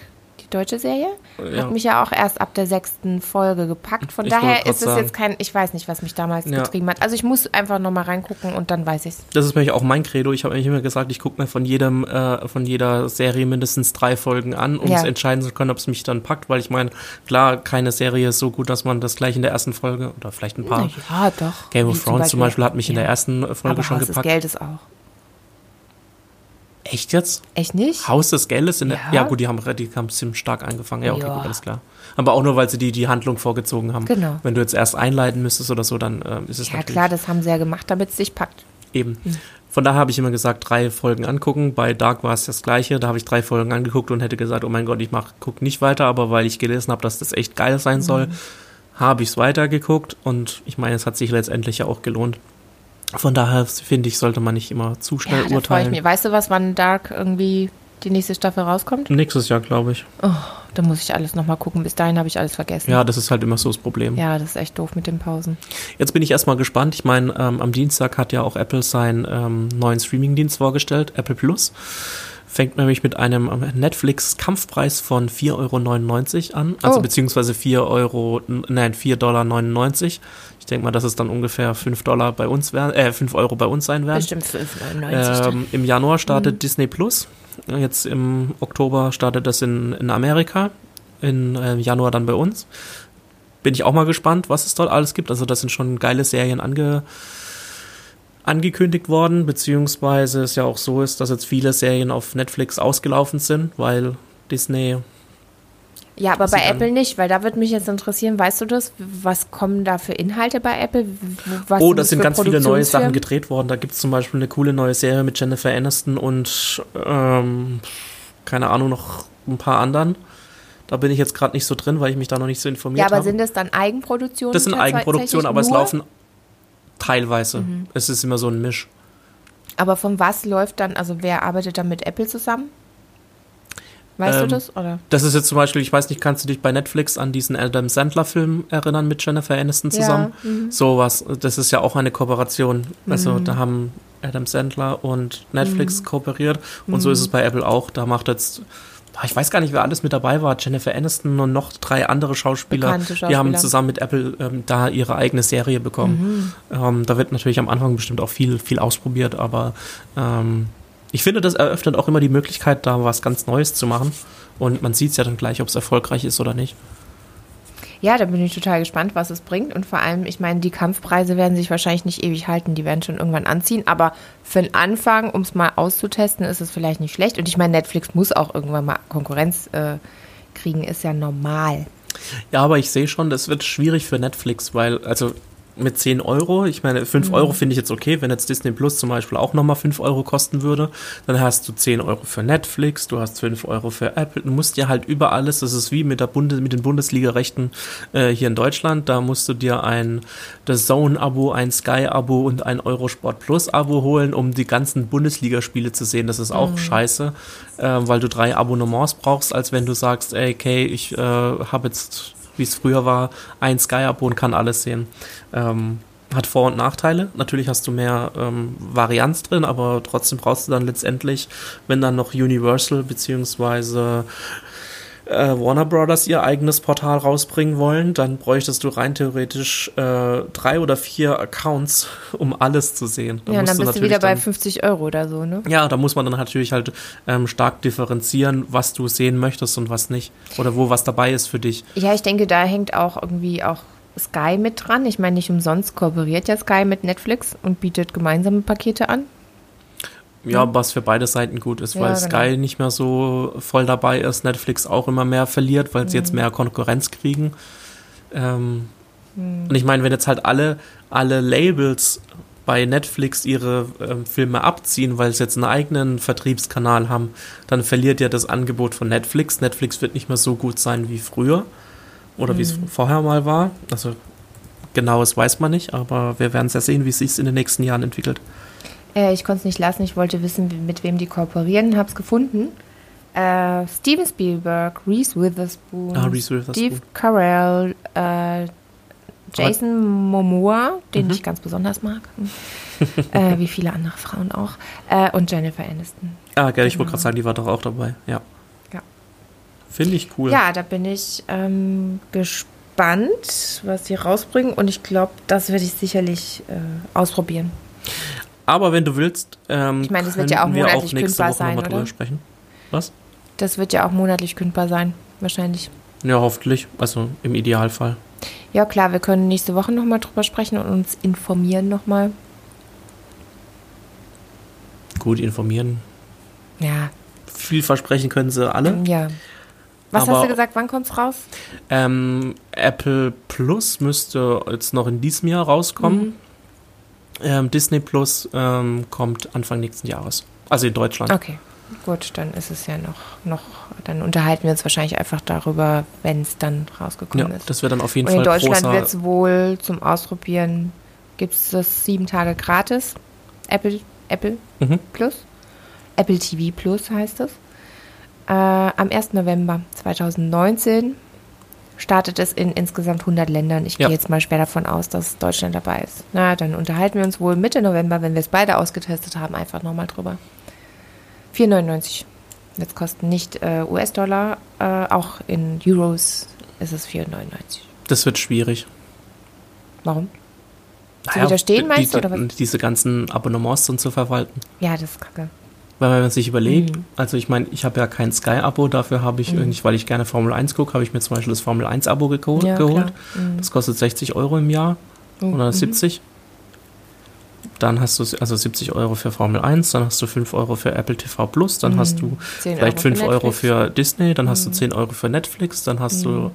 die deutsche Serie, Ja. hat mich ja auch erst ab der sechsten Folge gepackt. Von Ich daher ist es sagen. jetzt kein, ich weiß nicht, was mich damals Ja. getrieben hat. Also ich muss einfach nochmal reingucken und dann weiß ich's. Das ist nämlich auch mein Credo. Ich habe eigentlich immer gesagt, ich gucke mir von jedem, äh, von jeder Serie mindestens drei Folgen an, um Ja. es entscheiden zu können, ob es mich dann packt, weil ich meine, klar, keine Serie ist so gut, dass man das gleich in der ersten Folge oder vielleicht ein paar. Ja, doch. Game of Thrones zum Beispiel hat mich in der ersten Folge Aber schon Haus des gepackt. Geldes auch. Echt jetzt? Echt nicht? Haus des Geldes in der. Ja. Ja, gut, die haben, die haben ziemlich stark angefangen. Ja, okay, Ja. gut, alles klar. Aber auch nur, weil sie die, die Handlung vorgezogen haben. Genau. Wenn du jetzt erst einleiten müsstest oder so, dann äh, ist es Ja klar, das haben sie ja gemacht, damit es dich packt. eben. Von daher habe ich immer gesagt, drei Folgen angucken. Bei Dark war es das gleiche. Da habe ich drei Folgen angeguckt und hätte gesagt, oh mein Gott, ich mach, guck nicht weiter. Aber weil ich gelesen habe, dass das echt geil sein soll, habe ich es weitergeguckt. Und ich meine, es hat sich letztendlich ja auch gelohnt. Von daher finde ich, sollte man nicht immer zu Ja, schnell da freue ich urteilen. mich. Weißt du was, wann Dark irgendwie die nächste Staffel rauskommt? Nächstes Jahr, glaube ich. Oh, da muss ich alles nochmal gucken. Bis dahin habe ich alles vergessen. Ja, das ist halt immer so das Problem. Ja, das ist echt doof mit den Pausen. Jetzt bin ich erstmal gespannt. Ich meine, ähm, am Dienstag hat ja auch Apple seinen ähm, neuen Streamingdienst vorgestellt, Apple Plus. Fängt nämlich mit einem Netflix-Kampfpreis von 4,99 Euro an. Also Oh. beziehungsweise 4 Euro, nein, 4,99 Dollar. Ich denke mal, dass es dann ungefähr 5 Dollar bei uns wären, äh, 5 Euro bei uns sein werden. Bestimmt 5,99. Ähm, Im Januar startet Mhm. Disney Plus. Jetzt im Oktober startet das in, in Amerika. In äh, Januar dann bei uns. Bin ich auch mal gespannt, was es dort alles gibt. Also, das sind schon geile Serien ange, angekündigt worden, beziehungsweise es ja auch so ist, dass jetzt viele Serien auf Netflix ausgelaufen sind, weil Disney. Ja, aber bei Apple nicht, weil da würde mich jetzt interessieren, weißt du das? Was kommen da für Inhalte bei Apple? Was oh, das sind ganz viele neue Sachen gedreht worden. Da gibt es zum Beispiel eine coole neue Serie mit Jennifer Aniston und ähm, keine Ahnung, noch ein paar anderen. Da bin ich jetzt gerade nicht so drin, weil ich mich da noch nicht so informiert Ja, aber habe. sind das dann Eigenproduktionen? Das sind Eigenproduktionen, aber es laufen teilweise. Mhm. Es ist immer so ein Misch. Aber von was läuft dann, also wer arbeitet dann mit Apple zusammen? Weißt du Ähm, das? Oder? Das ist jetzt zum Beispiel, ich weiß nicht, kannst du dich bei Netflix an diesen Adam Sandler-Film erinnern mit Jennifer Aniston zusammen? Ja, mhm. Sowas, das ist ja auch eine Kooperation. Also Mhm. da haben Adam Sandler und Netflix kooperiert und so ist es bei Apple auch. Da macht jetzt, ich weiß gar nicht, wer alles mit dabei war, Jennifer Aniston und noch drei andere Schauspieler. Bekannte Die haben Schauspieler. zusammen mit Apple ähm, da ihre eigene Serie bekommen. Ähm, da wird natürlich am Anfang bestimmt auch viel, viel ausprobiert, aber ähm, ich finde, das eröffnet auch immer die Möglichkeit, da was ganz Neues zu machen. Und man sieht es ja dann gleich, ob es erfolgreich ist oder nicht. Ja, da bin ich total gespannt, was es bringt. Und vor allem, ich meine, die Kampfpreise werden sich wahrscheinlich nicht ewig halten, die werden schon irgendwann anziehen. Aber für den Anfang, um es mal auszutesten, ist es vielleicht nicht schlecht. Und ich meine, Netflix muss auch irgendwann mal Konkurrenz äh, kriegen, ist ja normal. Ja, aber ich sehe schon, das wird schwierig für Netflix, weil, also mit 10 Euro. Ich meine, 5 Mhm. Euro finde ich jetzt okay, wenn jetzt Disney Plus zum Beispiel auch nochmal 5 Euro kosten würde. Dann hast du 10 Euro für Netflix, du hast 5 Euro für Apple. Du musst dir halt über alles, das ist wie mit, der Bundes, mit den Bundesliga-Rechten äh, hier in Deutschland, da musst du dir ein das Zone-Abo, ein Sky-Abo und ein Eurosport Plus-Abo holen, um die ganzen Bundesligaspiele zu sehen. Das ist auch Mhm. scheiße, äh, weil du drei Abonnements brauchst, als wenn du sagst, ey, okay, ich äh, habe jetzt wie es früher war, ein Sky-Abo und kann alles sehen. Ähm, hat Vor- und Nachteile. Natürlich hast du mehr ähm, Varianz drin, aber trotzdem brauchst du dann letztendlich, wenn dann noch Universal beziehungsweise äh, Warner Brothers ihr eigenes Portal rausbringen wollen, dann bräuchtest du rein theoretisch äh, drei oder vier Accounts, um alles zu sehen. Da ja, und musst dann bist du wieder bei dann- 50 Euro oder so, ne? ja, da muss man dann natürlich halt ähm, stark differenzieren, was du sehen möchtest und was nicht. Oder wo was dabei ist für dich. Ja, ich denke, da hängt auch irgendwie auch Sky mit dran. Ich meine, nicht umsonst kooperiert ja Sky mit Netflix und bietet gemeinsame Pakete an. Ja, was für beide Seiten gut ist, Ja, weil genau. Sky nicht mehr so voll dabei ist, Netflix auch immer mehr verliert, weil sie jetzt mehr Konkurrenz kriegen. Ähm, Und ich meine, wenn jetzt halt alle, alle Labels bei Netflix ihre ähm, Filme abziehen, weil sie jetzt einen eigenen Vertriebskanal haben, dann verliert ja das Angebot von Netflix. Netflix wird nicht mehr so gut sein wie früher oder wie es vorher mal war. Also genaues weiß man nicht, aber wir werden es ja sehen, wie es sich in den nächsten Jahren entwickelt. Äh, ich konnte es nicht lassen. Ich wollte wissen, mit wem die kooperieren. Hab's gefunden. Äh, Steven Spielberg, Reese Witherspoon, Ah, Reese Witherspoon. Steve Carell, äh, Jason Momoa, den Mhm. ich ganz besonders mag, äh, wie viele andere Frauen auch, äh, und Jennifer Aniston. Ah, gell, ich wollte Genau. gerade sagen, die war doch auch dabei. Ja. Ja. Finde ich cool. Ja, da bin ich ähm, gespannt, was die rausbringen und ich glaube, das werde ich sicherlich äh, ausprobieren. Aber wenn du willst, ähm, Ich meine, das wird ja auch wir monatlich nächste kündbar Woche sein, drüber oder? sprechen. Was? Das wird ja auch monatlich kündbar sein, wahrscheinlich. Ja, hoffentlich. Also im Idealfall. Ja, klar, wir können nächste Woche nochmal drüber sprechen und uns informieren nochmal. Gut informieren. Ja, Viel versprechen können sie alle. ja. Was Aber- hast du gesagt, wann kommt's raus? Ähm, Apple Plus müsste jetzt noch in diesem Jahr rauskommen. Mhm. Ähm, Disney Plus ähm, kommt Anfang nächsten Jahres. Also in Deutschland. Okay, gut, dann ist es ja noch, noch, dann unterhalten wir uns wahrscheinlich einfach darüber, wenn es dann Ja, rausgekommen ist. das wird dann auf jeden Und in Fall Deutschland großer. wird es wohl zum Ausprobieren, gibt es das sieben Tage gratis. Apple, Apple Mhm. Plus. Apple TV Plus heißt es. Äh, am 1. November 2019 startet es in insgesamt 100 Ländern. Ich Ja. gehe jetzt mal schwer davon aus, dass Deutschland dabei ist. Na, dann unterhalten wir uns wohl Mitte November, wenn wir es beide ausgetestet haben, einfach nochmal drüber. 4,99 wird es kosten, nicht äh, US-Dollar, äh, auch in Euros ist es 4,99. Das wird schwierig. Warum? Zu Naja, widerstehen, die- meinst du, oder was? Diese ganzen Abonnements und zu verwalten. Ja, das ist kacke. Weil wenn man sich überlegt, Mhm. also ich meine, ich habe ja kein Sky-Abo, dafür habe ich, irgendwie, weil ich gerne Formel 1 gucke, habe ich mir zum Beispiel das Formel 1-Abo geho Ja, geholt. klar. Mhm. Das kostet 60 Euro im Jahr oder 70. Dann hast du also 70 Euro für Formel 1, dann hast du 5 Euro für Apple TV Plus, dann hast du 10 vielleicht Mhm. Euro 5 für Euro. Mhm. für Disney, dann hast du 10 Euro für Netflix, dann hast du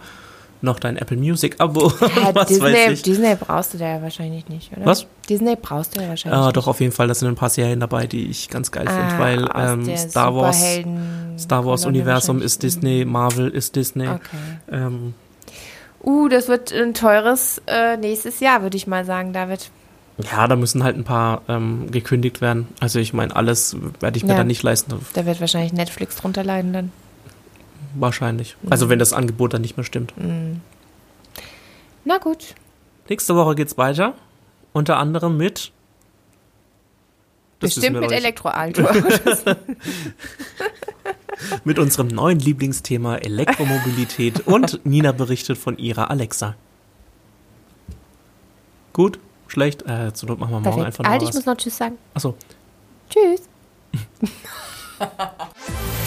noch dein Apple Music Abo, Ja, was Disney, weiß ich. Disney brauchst du da ja wahrscheinlich nicht, oder? Was? Disney brauchst du ja wahrscheinlich Ah, nicht. doch, auf jeden Fall, da sind ein paar Serien dabei, die ich ganz geil finde, Ah, weil aus ähm, Star Wars, Star Wars Universum ist Disney, Marvel ist Disney. Okay. Ähm, Uh, das wird ein teures äh, nächstes Jahr, würde ich mal sagen, David. ja, da müssen halt ein paar ähm, gekündigt werden. Also ich meine, alles werde ich mir Ja. dann nicht leisten. Da wird wahrscheinlich Netflix drunter leiden dann. Wahrscheinlich. Also Mhm. wenn das Angebot dann nicht mehr stimmt. Na gut. Nächste Woche geht's weiter. Unter anderem mit. Das Bestimmt mit noch nicht. Elektroauto. mit unserem neuen Lieblingsthema Elektromobilität und Nina berichtet von ihrer Alexa. Gut, schlecht. Äh, zur Not machen wir morgen Perfekt. einfach noch Alter, ich muss noch Tschüss sagen. Achso. Tschüss.